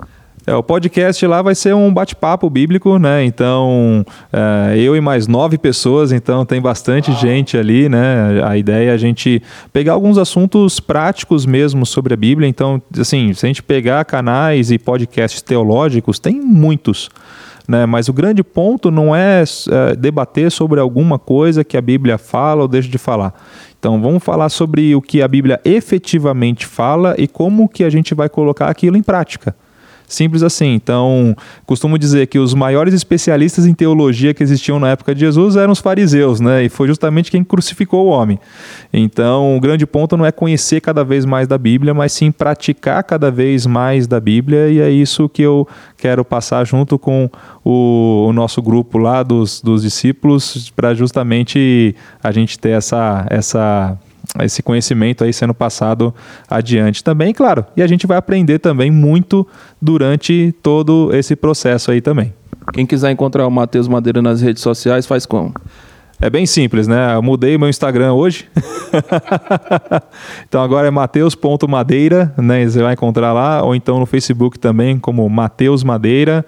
É, o podcast lá vai ser um bate-papo bíblico, né? Então, é, eu e mais nove pessoas, então tem bastante gente ali, né? A ideia é a gente pegar alguns assuntos práticos mesmo sobre a Bíblia. Então, assim, se a gente pegar canais e podcasts teológicos, tem muitos. Né? Mas o grande ponto não é, é debater sobre alguma coisa que a Bíblia fala ou deixa de falar. Então vamos falar sobre o que a Bíblia efetivamente fala e como que a gente vai colocar aquilo em prática. Simples assim. Então, costumo dizer que os maiores especialistas em teologia que existiam na época de Jesus eram os fariseus, né? E foi justamente quem crucificou o homem. Então, o grande ponto não é conhecer cada vez mais da Bíblia, mas sim praticar cada vez mais da Bíblia, e é isso que eu quero passar junto com o, o nosso grupo lá dos, dos discípulos, para justamente a gente ter essa. essa esse conhecimento aí sendo passado adiante também, claro. E a gente vai aprender também muito durante todo esse processo aí também. Quem quiser encontrar o Matheus Madeira nas redes sociais, faz como? É bem simples, né? Eu mudei meu Instagram hoje. então agora é mateus.madeira, né? Você vai encontrar lá, ou então no Facebook também, como Mateus Madeira.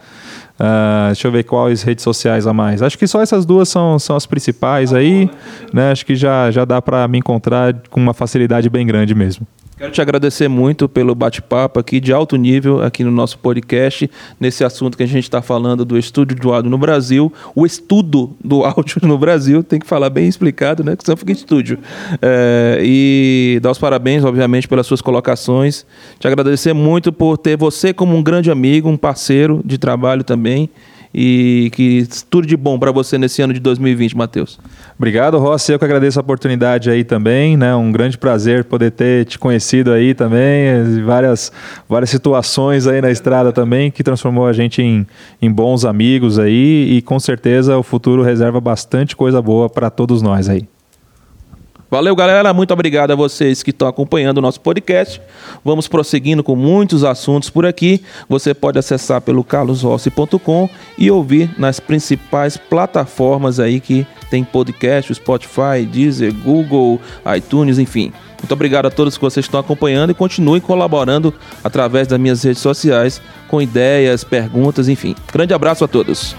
Uh, deixa eu ver quais redes sociais a mais. Acho que só essas duas são, são as principais aí, né? Acho que já, já dá para me encontrar com uma facilidade bem grande mesmo. Quero te agradecer muito pelo bate-papo aqui de alto nível aqui no nosso podcast, nesse assunto que a gente está falando do estúdio do áudio no Brasil, o estudo do áudio no Brasil, tem que falar bem explicado, né? Que senão fica estúdio. É, e dar os parabéns, obviamente, pelas suas colocações. Te agradecer muito por ter você como um grande amigo, um parceiro de trabalho também e que tudo de bom para você nesse ano de 2020, Matheus. Obrigado, Rossi. Eu que agradeço a oportunidade aí também, né? Um grande prazer poder ter te conhecido aí também, várias, várias situações aí na estrada também que transformou a gente em, em bons amigos aí e com certeza o futuro reserva bastante coisa boa para todos nós aí. Valeu, galera. Muito obrigado a vocês que estão acompanhando o nosso podcast. Vamos prosseguindo com muitos assuntos por aqui. Você pode acessar pelo carlosrossi.com e ouvir nas principais plataformas aí que tem podcast, Spotify, Deezer, Google, iTunes, enfim. Muito obrigado a todos que vocês estão acompanhando e continuem colaborando através das minhas redes sociais com ideias, perguntas, enfim. Grande abraço a todos.